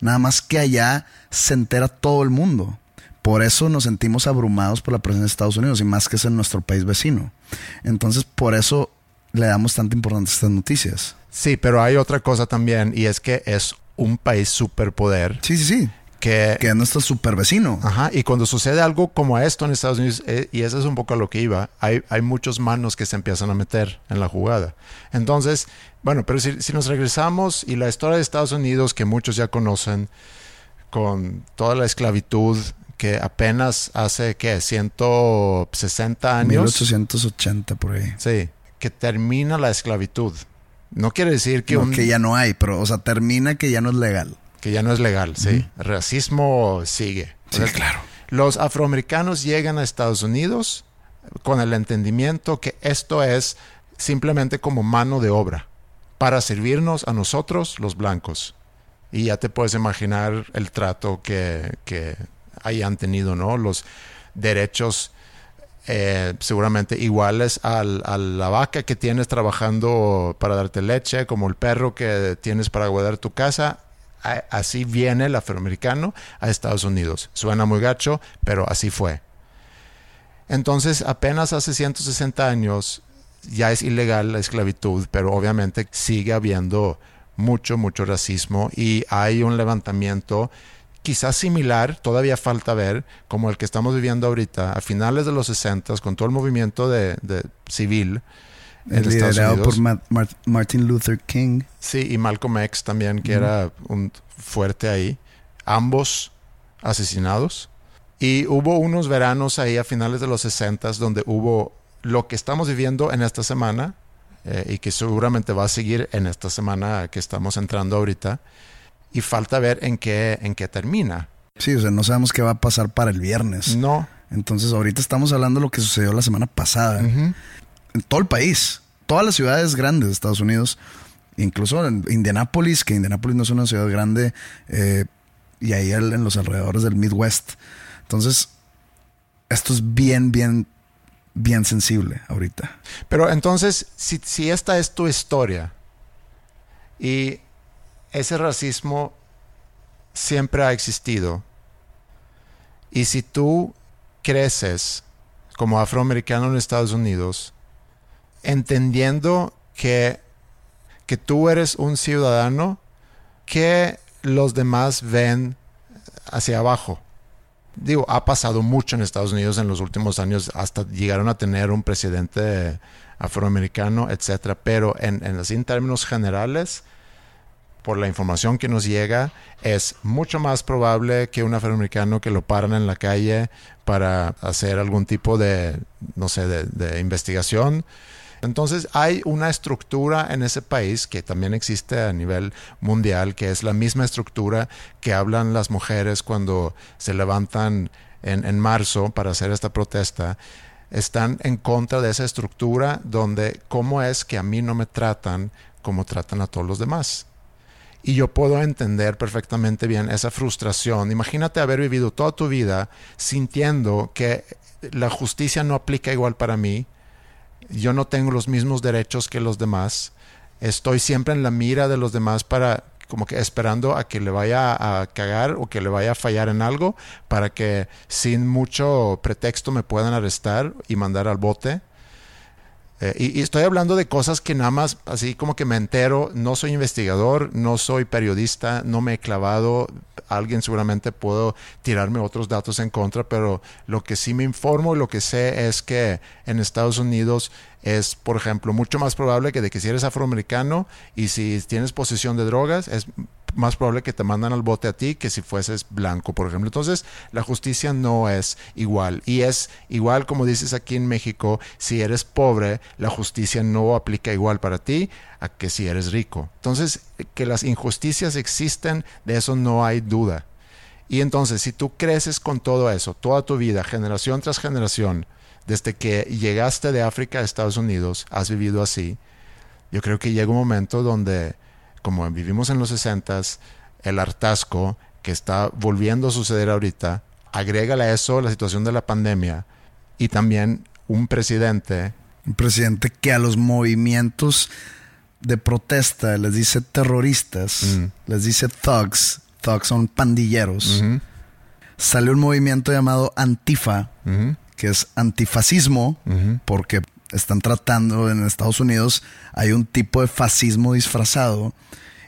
Nada más que allá se entera todo el mundo. Por eso nos sentimos abrumados por la presencia de Estados Unidos y más que es en nuestro país vecino. Entonces, por eso le damos tanta importancia a estas noticias. Sí, pero hay otra cosa también y es que es un país superpoder. Sí, sí, sí que, es nuestro super vecino. Ajá, y cuando sucede algo como esto en Estados Unidos, eh, y eso es un poco a lo que iba, hay, hay muchos manos que se empiezan a meter en la jugada. Entonces, bueno, pero si, si nos regresamos y la historia de Estados Unidos, que muchos ya conocen, con toda la esclavitud que apenas hace, ¿qué? 160 años. 1880 por ahí. Sí, que termina la esclavitud. No quiere decir que... que ya no hay, pero, o sea, termina que ya no es legal que ya no es legal, sí. El racismo sigue. Sí, claro. Los afroamericanos llegan a Estados Unidos con el entendimiento que esto es simplemente como mano de obra para servirnos a nosotros los blancos. Y ya te puedes imaginar el trato que, que hayan tenido, ¿no? Los derechos eh, seguramente iguales al, a la vaca que tienes trabajando para darte leche, como el perro que tienes para guardar tu casa, así viene el afroamericano a Estados Unidos. Suena muy gacho, pero así fue. Entonces, apenas hace 160 años ya es ilegal la esclavitud, pero obviamente sigue habiendo mucho, mucho racismo y hay un levantamiento quizás similar, todavía falta ver, como el que estamos viviendo ahorita, a finales de los 60 con todo el movimiento de civil liderado por Martin Luther King. Sí, y Malcolm X también, que era un fuerte ahí. Ambos asesinados. Y hubo unos veranos ahí a finales de los 60 donde hubo lo que estamos viviendo en esta semana eh, y que seguramente va a seguir en esta semana que estamos entrando ahorita. Y falta ver en qué, en qué termina. Sí, o sea, no sabemos qué va a pasar para el viernes. No. Entonces, ahorita estamos hablando de lo que sucedió la semana pasada en todo el país, todas las ciudades grandes de Estados Unidos, incluso en Indianápolis, que Indianápolis no es una ciudad grande, eh, y ahí en los alrededores del Midwest. Entonces, esto es bien, bien, bien sensible ahorita. Pero entonces, si, si esta es tu historia y ese racismo siempre ha existido, y si tú creces como afroamericano en Estados Unidos, entendiendo que, que tú eres un ciudadano que los demás ven hacia abajo. Digo, ha pasado mucho en Estados Unidos en los últimos años, hasta llegaron a tener un presidente afroamericano, etcétera. Pero en, en términos generales, por la información que nos llega, es mucho más probable que un afroamericano que lo paran en la calle para hacer algún tipo de, no sé, de investigación, entonces hay una estructura en ese país que también existe a nivel mundial, que es la misma estructura que hablan las mujeres cuando se levantan en, marzo para hacer esta protesta. Están en contra de esa estructura donde cómo es que a mí no me tratan como tratan a todos los demás. Y yo puedo entender perfectamente bien esa frustración. Imagínate haber vivido toda tu vida sintiendo que la justicia no aplica igual para mí, yo no tengo los mismos derechos que los demás estoy siempre en la mira de los demás para como que esperando a que le vaya a cagar o que le vaya a fallar en algo para que sin mucho pretexto me puedan arrestar y mandar al bote. Eh, y, estoy hablando de cosas que nada más así como que me entero, no soy investigador, no soy periodista, no me he clavado, alguien seguramente puedo tirarme otros datos en contra, pero lo que sí me informo y lo que sé es que en Estados Unidos es, por ejemplo, mucho más probable que de que si eres afroamericano y si tienes posesión de drogas, es más probable que te mandan al bote a ti que si fueses blanco, por ejemplo. Entonces, la justicia no es igual. Y es igual, como dices aquí en México, si eres pobre, la justicia no aplica igual para ti a que si eres rico. Entonces, que las injusticias existen, de eso no hay duda. Y entonces, si tú creces con todo eso, toda tu vida, generación tras generación, desde que llegaste de África a Estados Unidos, has vivido así, yo creo que llega un momento donde, como vivimos en los 60 el hartazgo que está volviendo a suceder ahorita, agrégale a eso la situación de la pandemia y también un presidente. Un presidente que a los movimientos de protesta les dice terroristas, mm. les dice thugs, thugs son pandilleros. Sale un movimiento llamado Antifa, que es antifascismo, porque están tratando en Estados Unidos, hay un tipo de fascismo disfrazado.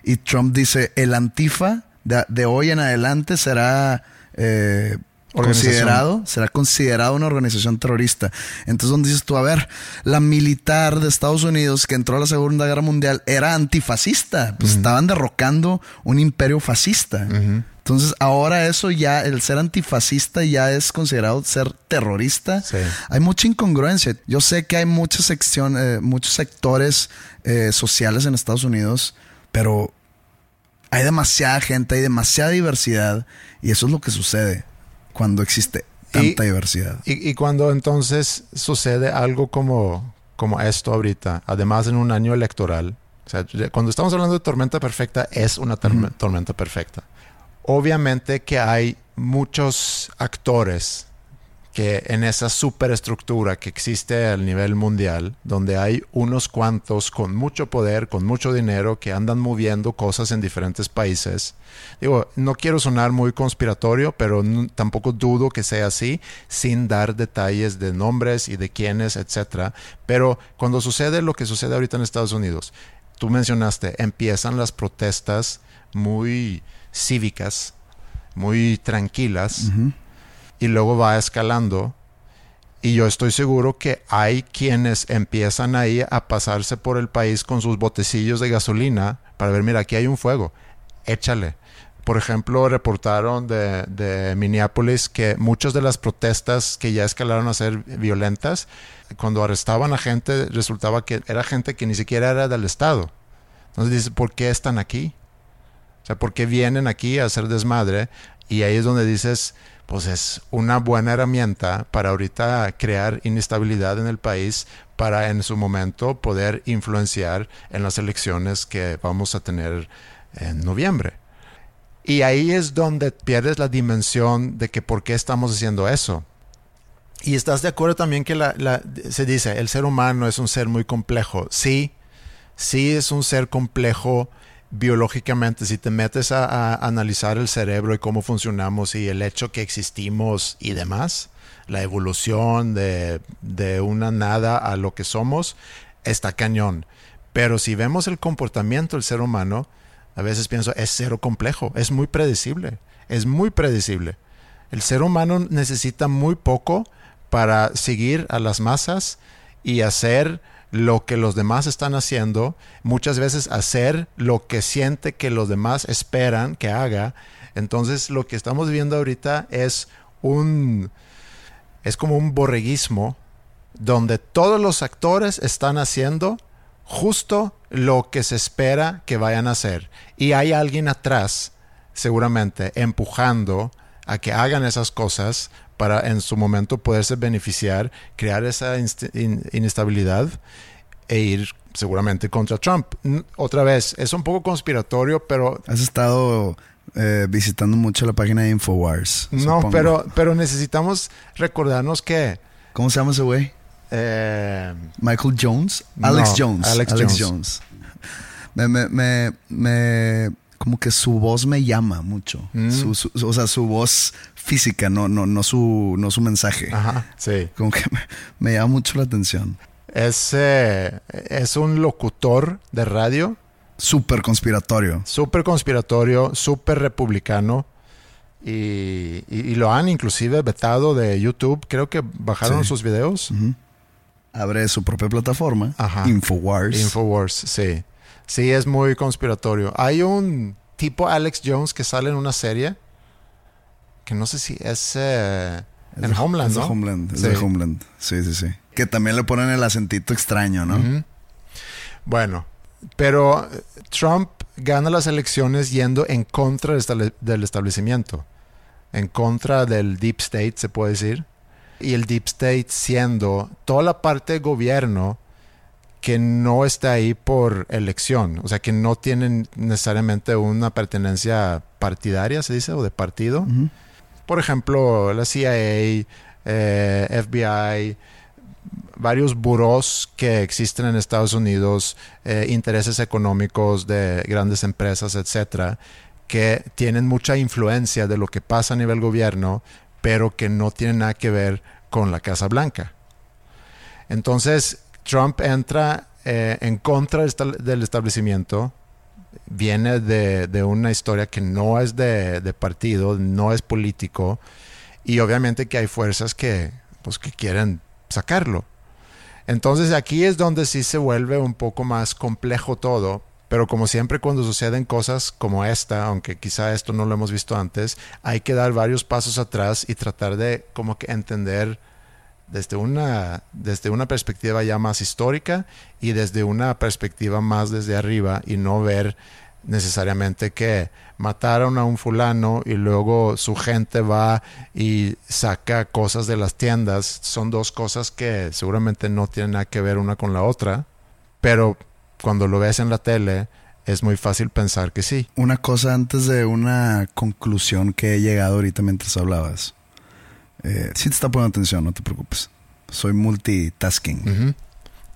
Y Trump dice, el antifa de, hoy en adelante será... Eh, considerado, será considerado una organización terrorista. Entonces, donde dices tú, a ver, la militar de Estados Unidos que entró a la Segunda Guerra Mundial era antifascista, pues estaban derrocando un imperio fascista. Entonces, ahora eso ya, el ser antifascista ya es considerado ser terrorista. Hay mucha incongruencia. Yo sé que hay muchas secciones, eh, muchos sectores eh, sociales en Estados Unidos, pero hay demasiada gente, hay demasiada diversidad, y eso es lo que sucede cuando existe tanta diversidad. Y, cuando entonces sucede algo como, como esto ahorita, además en un año electoral, o sea, cuando estamos hablando de tormenta perfecta, es una tormenta perfecta obviamente que hay muchos actores que en esa superestructura que existe a nivel mundial, donde hay unos cuantos con mucho poder, con mucho dinero, que andan moviendo cosas en diferentes países. Digo, no quiero sonar muy conspiratorio, pero tampoco dudo que sea así, sin dar detalles de nombres y de quiénes, etc. Pero cuando sucede lo que sucede ahorita en Estados Unidos, tú mencionaste, empiezan las protestas muy cívicas, muy tranquilas, y luego va escalando. Y yo estoy seguro que hay quienes empiezan ahí a pasarse por el país con sus botecillos de gasolina para ver, mira, aquí hay un fuego, échale. Por ejemplo, reportaron de, de Minneapolis que muchas de las protestas que ya escalaron a ser violentas, cuando arrestaban a gente, resultaba que era gente que ni siquiera era del Estado. Entonces dice, ¿por qué están aquí? O sea, porque vienen aquí a hacer desmadre y ahí es donde dices, pues es una buena herramienta para ahorita crear inestabilidad en el país para en su momento poder influenciar en las elecciones que vamos a tener en noviembre. Y ahí es donde pierdes la dimensión de que por qué estamos haciendo eso. Y estás de acuerdo también que se dice, el ser humano es un ser muy complejo. Sí, sí es un ser complejo biológicamente, si te metes a, analizar el cerebro y cómo funcionamos y el hecho que existimos y demás, la evolución de, de una nada a lo que somos, está cañón. Pero si vemos el comportamiento del ser humano, a veces pienso, es cero complejo, es muy predecible, es muy predecible. El ser humano necesita muy poco para seguir a las masas y hacer lo que los demás están haciendo, muchas veces hacer lo que siente que los demás esperan que haga. Entonces lo que estamos viendo ahorita es un es como un borreguismo donde todos los actores están haciendo justo lo que se espera que vayan a hacer y hay alguien atrás seguramente empujando a que hagan esas cosas para en su momento poderse beneficiar, crear esa inestabilidad e ir seguramente contra Trump. Otra vez, es un poco conspiratorio, pero... Has estado eh, visitando mucho la página de Infowars. No, pero, pero necesitamos recordarnos que... ¿Cómo se llama ese güey? Eh, Michael Jones. Alex Jones. Alex, Jones. Me, me, me, me- como que su voz me llama mucho. Mm. Su- su- o sea, su voz física, no, no, no su, no su mensaje. Ajá, sí. Como que me, me llama mucho la atención. Es, eh, es un locutor de radio Súper conspiratorio. súper conspiratorio, súper republicano. Y, y- y lo han inclusive vetado de YouTube. Creo que bajaron Sí. sus videos. Abre su propia plataforma, Ajá. Infowars. Infowars, sí. Sí, es muy conspiratorio. Hay un tipo Alex Jones que sale en una serie que no sé si es eh, Es en de- Homeland, es de ¿no? Homeland, es Sí. de Homeland. Sí, sí, sí. Que también le ponen el acentito extraño, ¿no? Bueno, pero eh, Trump gana las elecciones yendo en contra del estable- del establecimiento, en contra del deep state, se puede decir, y el deep state siendo toda la parte de gobierno que no está ahí por elección, o sea, que no tienen necesariamente una pertenencia partidaria, se dice, o de partido. Por ejemplo, la CIA, eh, FBI, varios buros que existen en Estados Unidos, eh, intereses económicos de grandes empresas, etcétera, que tienen mucha influencia de lo que pasa a nivel gobierno, pero que no tienen nada que ver con la Casa Blanca. Entonces, Trump entra eh, en contra del establecimiento, viene de, de una historia que no es de, de partido, no es político, y obviamente que hay fuerzas que, pues, que quieren sacarlo. Entonces aquí es donde sí se vuelve un poco más complejo todo, pero como siempre cuando suceden cosas como esta, aunque quizá esto no lo hemos visto antes, hay que dar varios pasos atrás y tratar de como que entender desde una, desde una perspectiva ya más histórica y desde una perspectiva más desde arriba y no ver necesariamente que mataron a un fulano y luego su gente va y saca cosas de las tiendas. Son dos cosas que seguramente no tienen nada que ver una con la otra, pero cuando lo ves en la tele es muy fácil pensar que sí. Una cosa antes de una conclusión que he llegado ahorita mientras hablabas. Eh, sí te está poniendo atención, no te preocupes. Soy multitasking.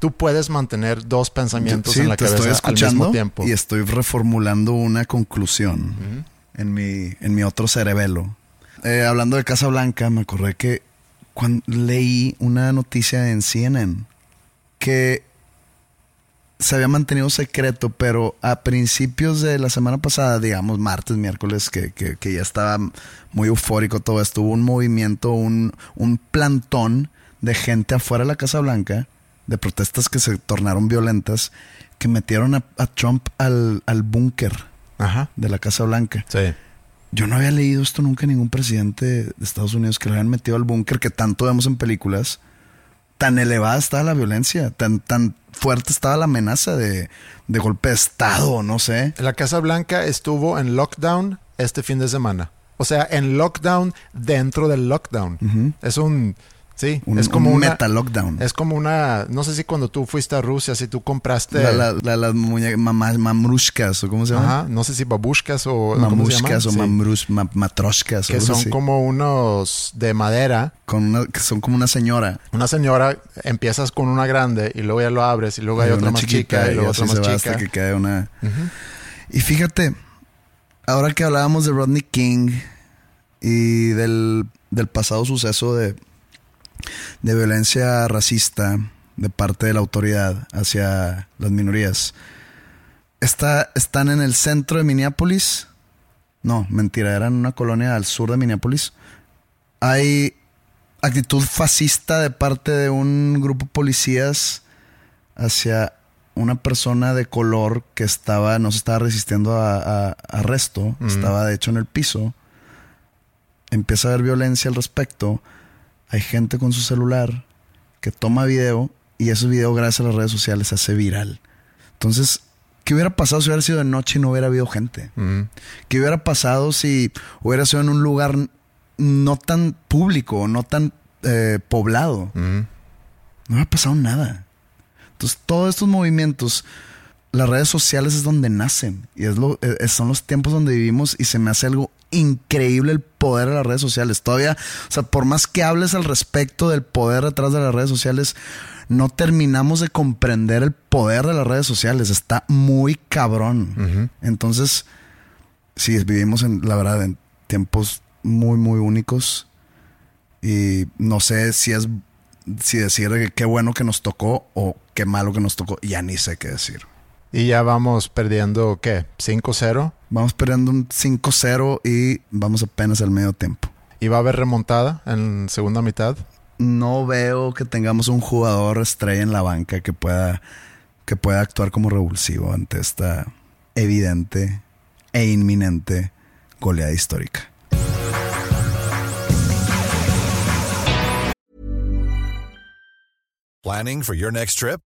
Tú puedes mantener dos pensamientos Sí, en la te cabeza estoy al escuchando mismo tiempo. y estoy reformulando una conclusión en mi, en mi otro cerebelo. Eh, hablando de Casa Blanca, me acordé que cuando leí una noticia en CNN que se había mantenido secreto, pero a principios de la semana pasada, digamos martes, miércoles, que, que- que ya estaba muy eufórico todo esto, hubo un movimiento, un, un plantón de gente afuera de la Casa Blanca, de protestas que se tornaron violentas, que metieron a, a Trump al, al búnker de la Casa Blanca. Sí. Yo no había leído esto nunca ningún presidente de Estados Unidos que lo habían metido al búnker que tanto vemos en películas. Tan elevada estaba la violencia, tan, tan fuerte estaba la amenaza de, de golpe de Estado, no sé. La Casa Blanca estuvo en lockdown este fin de semana. O sea, en lockdown dentro del lockdown. Es un... Sí, Un, es como un una... meta lockdown. Es como una... No sé si cuando tú fuiste a Rusia, si tú compraste... La- la- la- las muñecas, mamás, mamrushkas, o cómo se llama? Ajá, no sé si babushkas o... ¿cómo se Mamushkas o Sí. mamrush, ma- matroshkas. Que son así. como unos de madera. Con una, que son como una señora. Una señora, empiezas con una grande y luego ya lo abres y luego hay y otra más chica y luego así otra se más chica. hasta que quede una... Ujú. Y fíjate, ahora que hablábamos de Rodney King y del, del pasado suceso de, de violencia racista de parte de la autoridad hacia las minorías, está, están en el centro de Minneapolis. No, mentira, eran una colonia al sur de Minneapolis. Hay actitud fascista de parte de un grupo de policías hacia una persona de color que estaba, no se estaba resistiendo a, a- a arresto, estaba de hecho en el piso. Empieza a haber violencia al respecto. Hay gente con su celular que toma video y ese video, gracias a las redes sociales, se hace viral. Entonces, ¿qué hubiera pasado si hubiera sido de noche y no hubiera habido gente? ¿Qué hubiera pasado si hubiera sido en un lugar no tan público, no tan eh, poblado? No hubiera pasado nada. Entonces, todos estos movimientos, las redes sociales es donde nacen. Y es lo, eh, son los tiempos donde vivimos y se me hace algo increíble el poder de las redes sociales. Todavía, o sea, por más que hables al respecto del poder detrás de las redes sociales, no terminamos de comprender el poder de las redes sociales. Está muy cabrón. Entonces, sí, vivimos en, la verdad, en tiempos muy, muy únicos. Y no sé si es si decir que qué bueno que nos tocó o qué malo que nos tocó. Ya ni sé qué decir. Y ya vamos perdiendo, ¿qué? ¿5-0? Vamos perdiendo un 5-0 y vamos apenas al medio tiempo. ¿Y va a haber remontada en segunda mitad? No veo que tengamos un jugador estrella en la banca que pueda, que pueda actuar como revulsivo ante esta evidente e inminente goleada histórica. Planning for your next trip?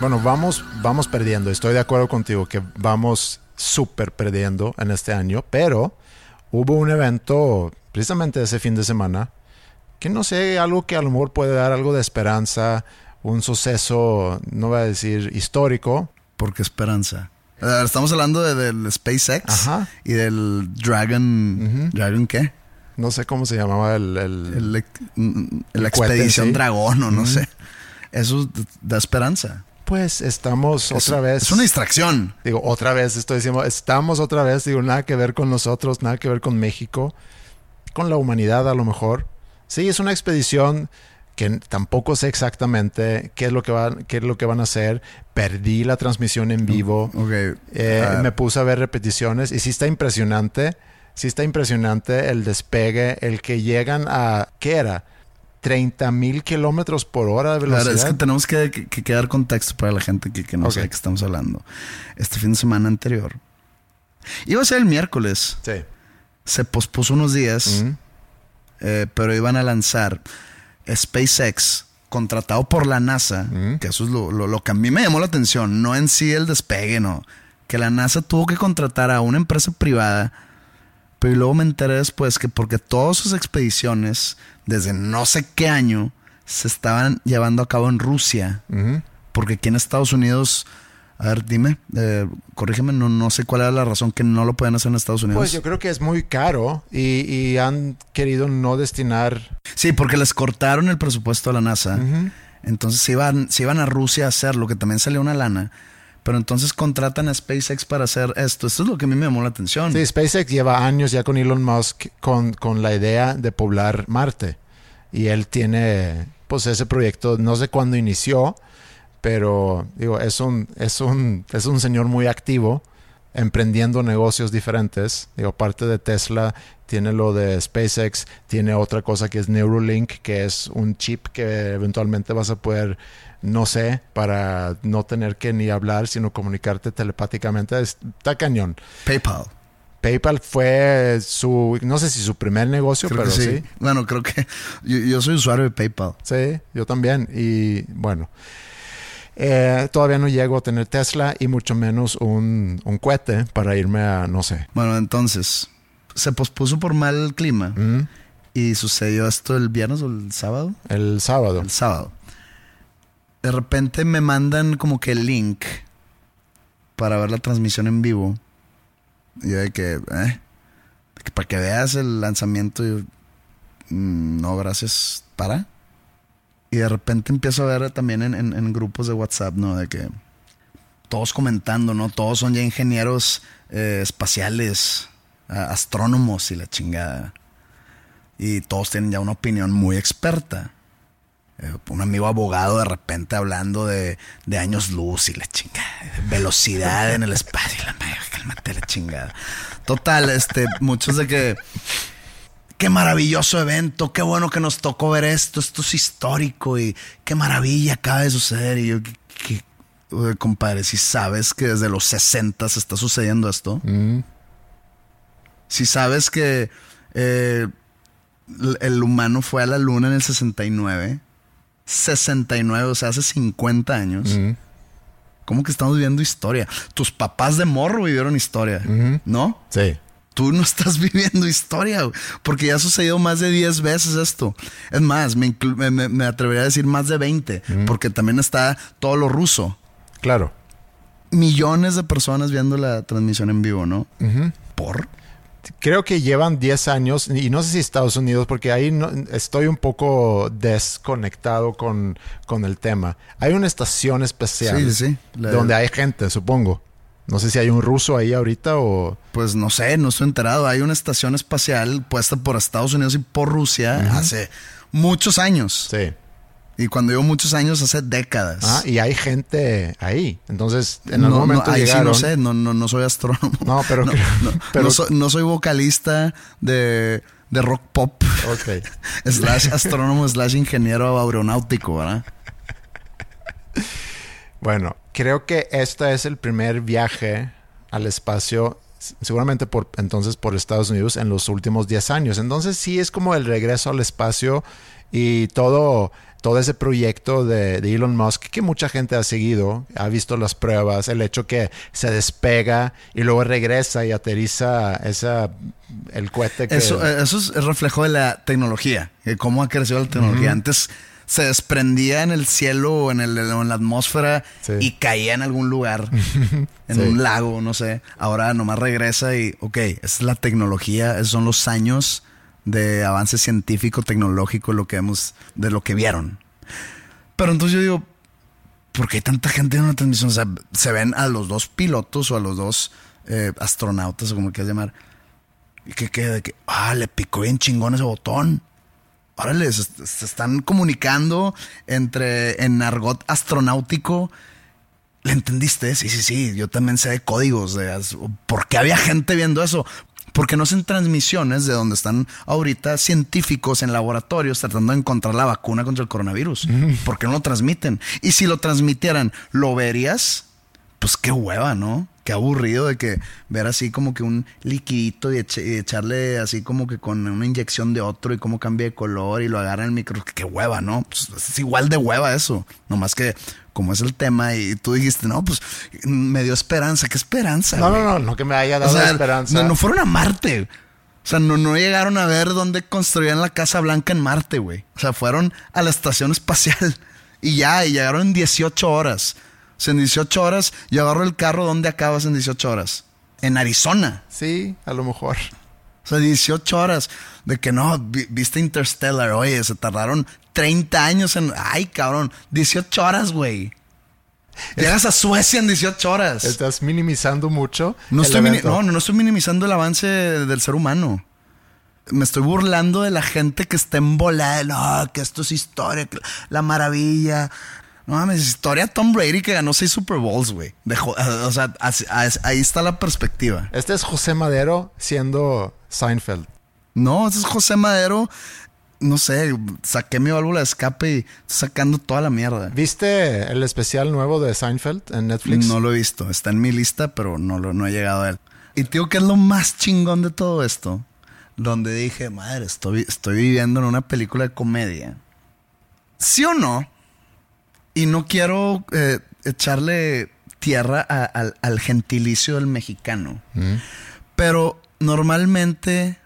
Bueno, vamos, vamos perdiendo. Estoy de acuerdo contigo que vamos súper perdiendo en este año, pero hubo un evento precisamente ese fin de semana que no sé, algo que a lo mejor puede dar algo de esperanza, un suceso, no voy a decir histórico. Porque esperanza. Estamos hablando del SpaceX y del Dragon. ¿Dragon qué? No sé cómo se llamaba el. el, la expedición Dragón o no sé. Eso da esperanza. Pues estamos otra vez. Es una distracción. Digo, otra vez estoy diciendo, estamos otra vez, digo, nada que ver con nosotros, nada que ver con México, con la humanidad a lo mejor. Sí, es una expedición que tampoco sé exactamente qué es lo que van, qué es lo que van a hacer. Perdí la transmisión en vivo. Eh, ah. me puse a ver repeticiones y sí está impresionante. Sí está impresionante el despegue, el que llegan a ¿qué era? 30 mil kilómetros por hora de velocidad. Claro, es que tenemos que, que, dar contexto para la gente que, que no sabe de qué estamos hablando. Este fin de semana anterior iba a ser el miércoles. Sí. Se pospuso unos días, eh, pero iban a lanzar SpaceX contratado por la NASA, que eso es lo, lo, que a mí me llamó la atención, no en sí el despegue, no. Que la NASA tuvo que contratar a una empresa privada, pero luego me enteré después que porque todas sus expediciones, desde no sé qué año, se estaban llevando a cabo en Rusia, porque aquí en Estados Unidos a ver, dime, eh, corrígeme, no, no sé cuál era la razón que no lo pueden hacer en Estados Unidos. Pues yo creo que es muy caro y, han querido no destinar. Sí, porque les cortaron el presupuesto a la NASA. Entonces se iban, se iban a Rusia a hacerlo, que también salió una lana. Pero entonces contratan a SpaceX para hacer esto. Esto es lo que a mí me llamó la atención. Sí, SpaceX lleva años ya con Elon Musk con, con la idea de poblar Marte. Y él tiene, pues, ese proyecto, no sé cuándo inició, pero digo, es un, es un, es un señor muy activo, emprendiendo negocios diferentes. Digo, parte de Tesla tiene lo de SpaceX, tiene otra cosa que es Neuralink, que es un chip que eventualmente vas a poder, no sé, para no tener que ni hablar, sino comunicarte telepáticamente. Está cañón. PayPal. PayPal fue su, no sé si su primer negocio, pero sí. Bueno, creo que [LAUGHS] yo, soy usuario de PayPal. Sí, yo también. Y bueno, eh, todavía no llego a tener Tesla y mucho menos un, un, cohete para irme a, no sé. Bueno, entonces, se pospuso por mal clima. Y sucedió esto el viernes o el sábado. El sábado. El sábado. De repente me mandan como que el link para ver la transmisión en vivo. Y yo de que, eh, para que veas el lanzamiento. Mm, no, gracias. ¿Para? Y de repente empiezo a ver también en, grupos de WhatsApp, ¿no? De que todos comentando, ¿no? Todos son ya ingenieros eh, espaciales, astrónomos y la chingada. y todos tienen ya una opinión muy experta. Eh, un amigo abogado de repente hablando de, de años luz y la chingada, velocidad en el espacio, la madre, cálmate la chingada. Total, este, muchos de que qué maravilloso evento, qué bueno que nos tocó ver esto, esto es histórico y qué maravilla acaba de suceder. Y yo, ¿qué, qué- Oye, compadre, si sabes que desde los 60 se está sucediendo esto, Mm. si sabes que eh, el humano fue a la luna en el 69, 69, o sea, hace 50 años, Mm. ¿cómo que estamos viviendo historia? Tus papás de morro vivieron historia. ¿no? Sí. Tú no estás [LAUGHS] viviendo historia, güey, porque ya ha sucedido más de 10 veces esto. Es más, me, me- atrevería a decir más de 20, porque también está todo lo ruso. Claro. Millones de personas viendo la transmisión en vivo, ¿no? ¿Por? Creo que llevan 10 años, y no sé si Estados Unidos, porque ahí no- estoy un poco desconectado con, con el tema. Hay una estación especial Sí, sí, sí. La- donde hay gente, supongo. No sé si hay un ruso ahí ahorita o... Pues no sé, no estoy enterado. Hay una estación espacial puesta por Estados Unidos y por Rusia hace muchos años. Sí. Y cuando digo muchos años, hace décadas. Ah, y hay gente ahí. Entonces, en no, algún no, momento ahí sí llegaron... no sé, no, no, no soy astrónomo. No, pero no, no, [LAUGHS] pero- no soy, no soy vocalista de, de rock pop. Ok. [LAUGHS] slash astrónomo, slash ingeniero aeronáutico, ¿verdad? Bueno, creo que este es el primer viaje al espacio, seguramente por entonces por Estados Unidos en los últimos 10 años. Entonces sí es como el regreso al espacio y todo, todo ese proyecto de, de Elon Musk que mucha gente ha seguido, ha visto las pruebas, el hecho que se despega y luego regresa y aterriza esa, el cohete que... Eso, eh, eso es el reflejo de la tecnología, de cómo ha crecido la tecnología. Antes se desprendía en el cielo o en, el, en la atmósfera Sí. y caía en algún lugar, [LAUGHS] en Sí. un lago, no sé. Ahora nomás regresa y, ok, esa es la tecnología, esos son los años de avance científico, tecnológico, lo que hemos, de lo que vieron. Pero entonces yo digo, ¿por qué hay tanta gente en una transmisión? O sea, se ven a los dos pilotos o a los dos eh, astronautas o como quieras llamar. Y que de que, ah, le picó bien chingón ese botón. Órale, se, se están comunicando entre en argot astronáutico. ¿Le entendiste? Sí, sí, sí. Yo también sé de códigos. De, ¿Por qué había gente viendo eso? Porque no hacen transmisiones de donde están ahorita científicos en laboratorios tratando de encontrar la vacuna contra el coronavirus. ¿Por qué no lo transmiten? Y si lo transmitieran, ¿lo verías? Pues qué hueva, ¿no? Qué aburrido de que ver así como que un liquidito y, eche- y echarle así como que con una inyección de otro y cómo cambia de color y lo agarra en el micro. Qué hueva, ¿no? Pues es igual de hueva eso. Nomás que como es el tema y tú dijiste, no, pues me dio esperanza. ¿Qué esperanza? No, güey? no, no, no que me haya dado O sea, esperanza. No, no fueron a Marte. O sea, no, no llegaron a ver dónde construían la Casa Blanca en Marte, güey. O sea, fueron a la estación espacial [LAUGHS] y ya, y llegaron en 18 horas. En 18 horas, yo agarro el carro, ¿dónde acabas en 18 horas? En Arizona. Sí, a lo mejor. O sea, 18 horas de que no, vi- viste Interstellar, oye, se tardaron 30 años en... Ay, cabrón, 18 horas, güey. Llegas a Suecia en 18 horas. Estás minimizando mucho. No estoy, mini- no, no, estoy minimizando el avance del ser humano. Me estoy burlando de la gente que está embolada. de, No, que esto es historia, la maravilla. No mames, historia Tom Brady que ganó seis Super Bowls, güey. Dejó- O sea, ahí está la perspectiva. Este es José Madero siendo Seinfeld. No, ese es José Madero. No sé, saqué mi válvula de escape y sacando toda la mierda. ¿Viste el especial nuevo de Seinfeld en Netflix? No lo he visto. Está en mi lista, pero no, lo, no he llegado a él. Y digo que es lo más chingón de todo esto. Donde dije, madre, estoy, estoy viviendo en una película de comedia. ¿Sí o no? Y no quiero eh, echarle tierra a- al, al gentilicio del mexicano. Pero normalmente,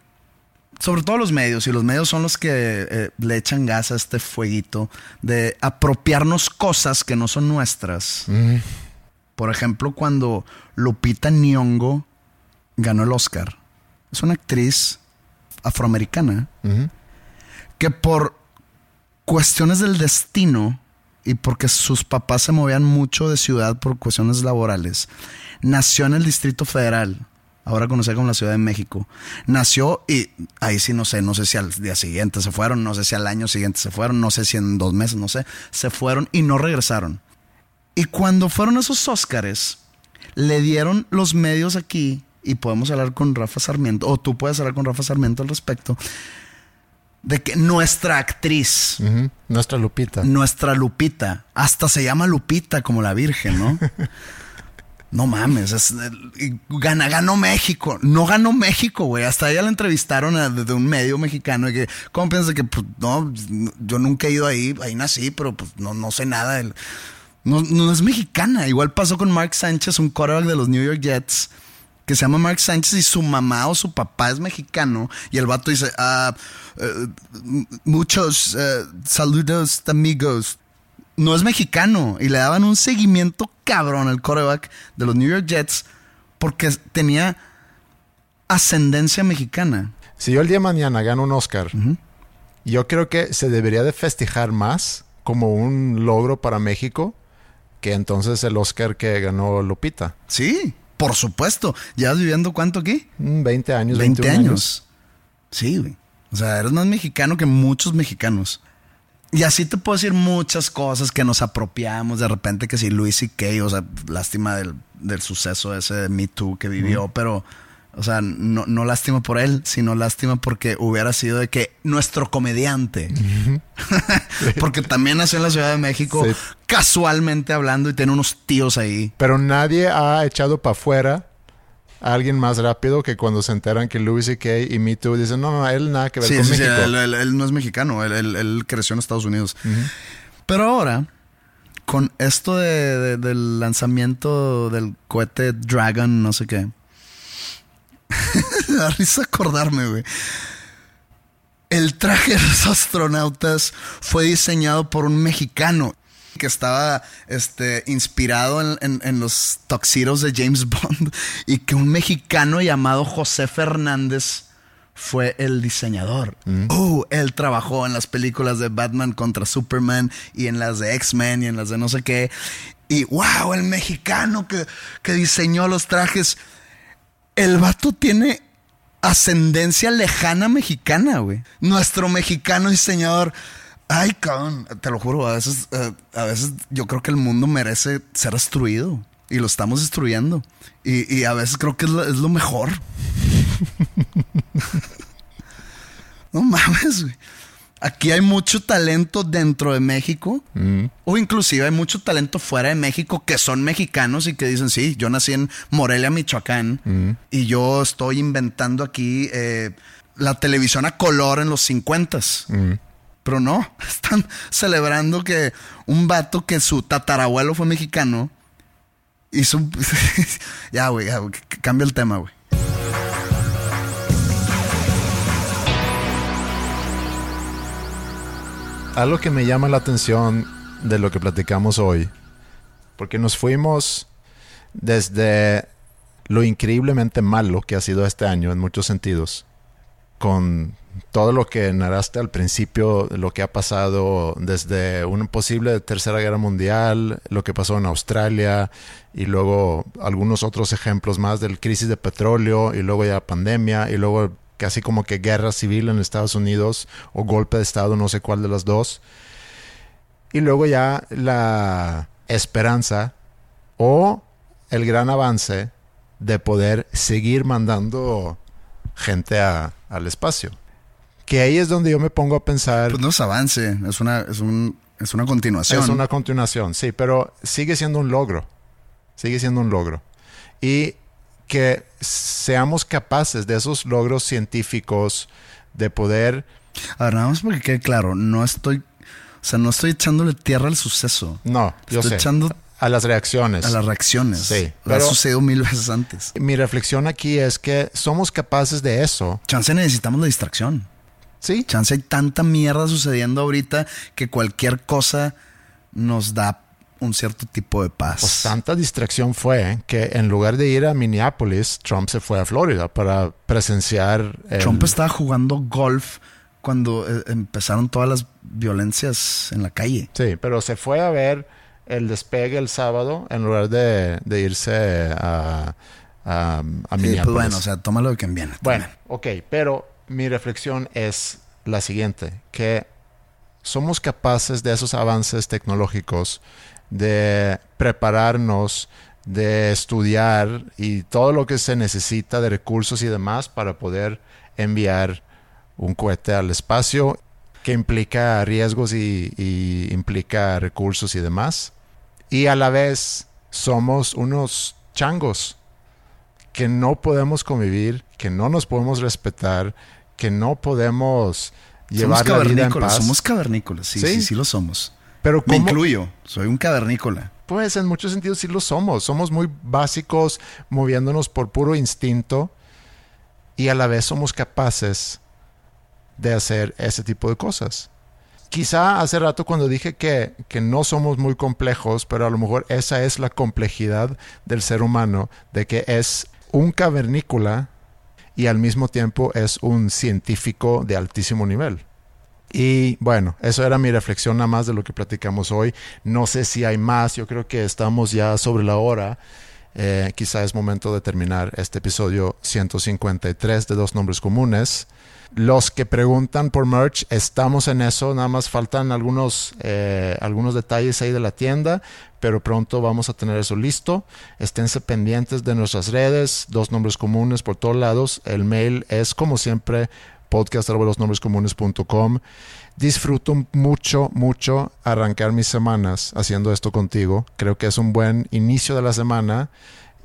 sobre todo los medios, y los medios son los que eh, le echan gas a este fueguito de apropiarnos cosas que no son nuestras. Por ejemplo, cuando Lupita Nyong'o ganó el Oscar. Es una actriz afroamericana Ujú. que por cuestiones del destino y porque sus papás se movían mucho de ciudad por cuestiones laborales, nació en el Distrito Federal ahora conocida como la Ciudad de México. Nació y ahí sí no sé, no sé si al día siguiente se fueron, no sé si al año siguiente se fueron, no sé si en dos meses, no sé, se fueron y no regresaron. Y cuando fueron esos Óscares, le dieron los medios aquí, y podemos hablar con Rafa Sarmiento, o tú puedes hablar con Rafa Sarmiento al respecto, de que nuestra actriz. Nuestra Lupita. nuestra Lupita, hasta se llama Lupita como la Virgen, ¿no? [LAUGHS] No mames, es, gana, ganó México. No ganó México, güey. Hasta ella la entrevistaron a- desde un medio mexicano. Y que, ¿cómo piensas que, pues, no, yo nunca he ido ahí, ahí nací, pero pues no, no sé nada. del- no, no es mexicana. Igual pasó con Mark Sánchez, un quarterback de los New York Jets, que se llama Mark Sánchez y su mamá o su papá es mexicano. Y el vato dice, ah, eh, muchos eh, saludos amigos. No es mexicano. Y le daban un seguimiento cabrón al quarterback de los New York Jets porque tenía ascendencia mexicana. Si yo el día de mañana gano un Oscar, yo creo que se debería de festejar más como un logro para México que entonces el Oscar que ganó Lupita. Sí, por supuesto. ¿Llevas viviendo cuánto aquí? Mm, 20 años, 20 21 años. Sí, güey. O sea, eres más mexicano que muchos mexicanos. Y así te puedo decir muchas cosas que nos apropiamos de repente, que si Luis y Kay, o sea, lástima del, del suceso ese de Me Too que vivió, pero, o sea, no, no lástima por él, sino lástima porque hubiera sido de que nuestro comediante, [LAUGHS] porque también nació en la Ciudad de México, Sí. casualmente hablando y tiene unos tíos ahí. Pero nadie ha echado para afuera a alguien más rápido que cuando se enteran que Louis C.K. y Me Too dicen, no, no, él nada que ver Sí, con sí, México. él, él- él no es mexicano, él, creció en Estados Unidos. Pero ahora, con esto de- de- del lanzamiento del cohete Dragon, no sé qué, [LAUGHS] da risa acordarme, güey. El traje de los astronautas fue diseñado por un mexicano que estaba este, inspirado en, en- en los tuxedos de James Bond y que un mexicano llamado José Fernández fue el diseñador. Oh, él trabajó en las películas de Batman contra Superman y en las de X-Men y en las de no sé qué. Y wow, el mexicano que, que diseñó los trajes. El vato tiene ascendencia lejana mexicana, güey. Nuestro mexicano diseñador. Ay, cabrón, te lo juro, a veces, eh, a veces yo creo que el mundo merece ser destruido. Y lo estamos destruyendo. Y, y a veces creo que es lo, es lo mejor. [LAUGHS] no mames, güey. Aquí hay mucho talento dentro de México. O inclusive hay mucho talento fuera de México que son mexicanos y que dicen, sí, yo nací en Morelia, Michoacán. Y yo estoy inventando aquí eh, la televisión a color en los 50 Pero no, [LAUGHS] están celebrando que un vato que su tatarabuelo fue mexicano hizo [LAUGHS] ya, güey, cambia el tema, güey. Algo que me llama la atención de lo que platicamos hoy, porque nos fuimos desde lo increíblemente malo que ha sido este año en muchos sentidos, con todo lo que narraste al principio, lo que ha pasado desde una posible tercera guerra mundial, lo que pasó en Australia y luego algunos otros ejemplos más del crisis de petróleo y luego ya pandemia y luego casi como que guerra civil en Estados Unidos o golpe de estado, no sé cuál de las dos. Y luego ya la esperanza o el gran avance de poder seguir mandando gente a- al espacio. Que ahí es donde yo me pongo a pensar. Pues no es avance, es una, es un, es una continuación. Es una continuación, sí, pero sigue siendo un logro. Sigue siendo un logro. Y que seamos capaces de esos logros científicos, de poder... A ver, nada más porque quede claro, no estoy, o sea, no estoy echándole tierra al suceso. No, yo Estoy sé. echando A las reacciones. a las reacciones. Sí, ha pero- sucedido mil veces antes. Mi reflexión aquí es que somos capaces de eso. Chance necesitamos la distracción. Sí, Chance hay tanta mierda sucediendo ahorita que cualquier cosa nos da un cierto tipo de paz. Pues tanta distracción fue que en lugar de ir a Minneapolis, Trump se fue a Florida para presenciar. el- Trump estaba jugando golf cuando eh, empezaron todas las violencias en la calle. Sí, pero se fue a ver el despegue el sábado en lugar de, de irse a, a Sí, Minneapolis. pues bueno, o sea, tómalo de quien viene. Bueno, también. ok, pero mi reflexión es la siguiente, que somos capaces de esos avances tecnológicos, de prepararnos, de estudiar y todo lo que se necesita de recursos y demás para poder enviar un cohete al espacio que implica riesgos y, y implica recursos y demás. Y a la vez somos unos changos que no podemos convivir, que no nos podemos respetar, que no podemos llevar somos la vida en paz. somos cavernícolas, sí, ¿Sí? sí, sí, lo somos. Pero Me ¿cómo? incluyo, soy un cavernícola. Pues en muchos sentidos sí lo somos. Somos muy básicos, moviéndonos por puro instinto y a la vez somos capaces de hacer ese tipo de cosas. Quizá hace rato cuando dije que, que no somos muy complejos, pero a lo mejor esa es la complejidad del ser humano, de que es un cavernícola y al mismo tiempo es un científico de altísimo nivel. Y bueno, eso era mi reflexión nada más de lo que platicamos hoy. No sé si hay más, yo creo que estamos ya sobre la hora. Eh, quizá es momento de terminar este episodio 153 de Dos Nombres Comunes. Los que preguntan por merch, estamos en eso, nada más faltan algunos, eh, algunos detalles ahí de la tienda, pero pronto vamos a tener eso listo. Esténse pendientes de nuestras redes, Dos Nombres Comunes por todos lados. El mail es como siempre podcast.losnombrescomunes.com. Disfruto mucho, mucho arrancar mis semanas haciendo esto contigo. Creo que es un buen inicio de la semana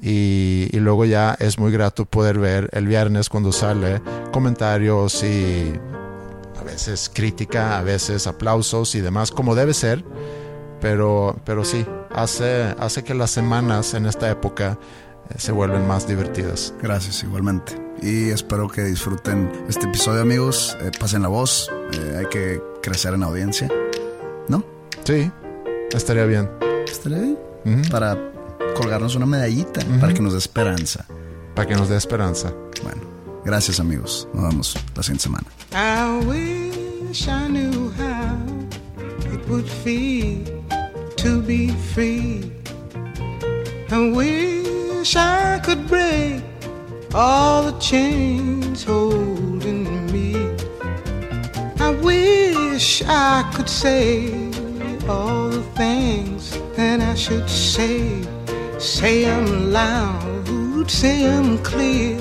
y, y luego ya es muy grato poder ver el viernes cuando sale comentarios y a veces crítica, a veces aplausos y demás, como debe ser. Pero, pero sí, hace, hace que las semanas en esta época se vuelven más divertidas. Gracias, igualmente. Y espero que disfruten este episodio, amigos. Eh, pasen la voz. Eh, hay que crecer en audiencia. ¿No? Sí, estaría bien. ¿Estaría bien? Para colgarnos una medallita, para que nos dé esperanza. Para que nos dé esperanza. Bueno, gracias, amigos. Nos vemos la siguiente semana. I wish I knew how it would feel to be free. I wish I could break all the chains holding me. I wish I could say all the things that I should say. Say them loud, say them clear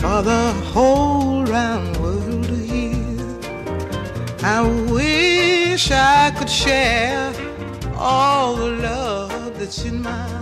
for the whole round world to hear. I wish I could share all the love that's in my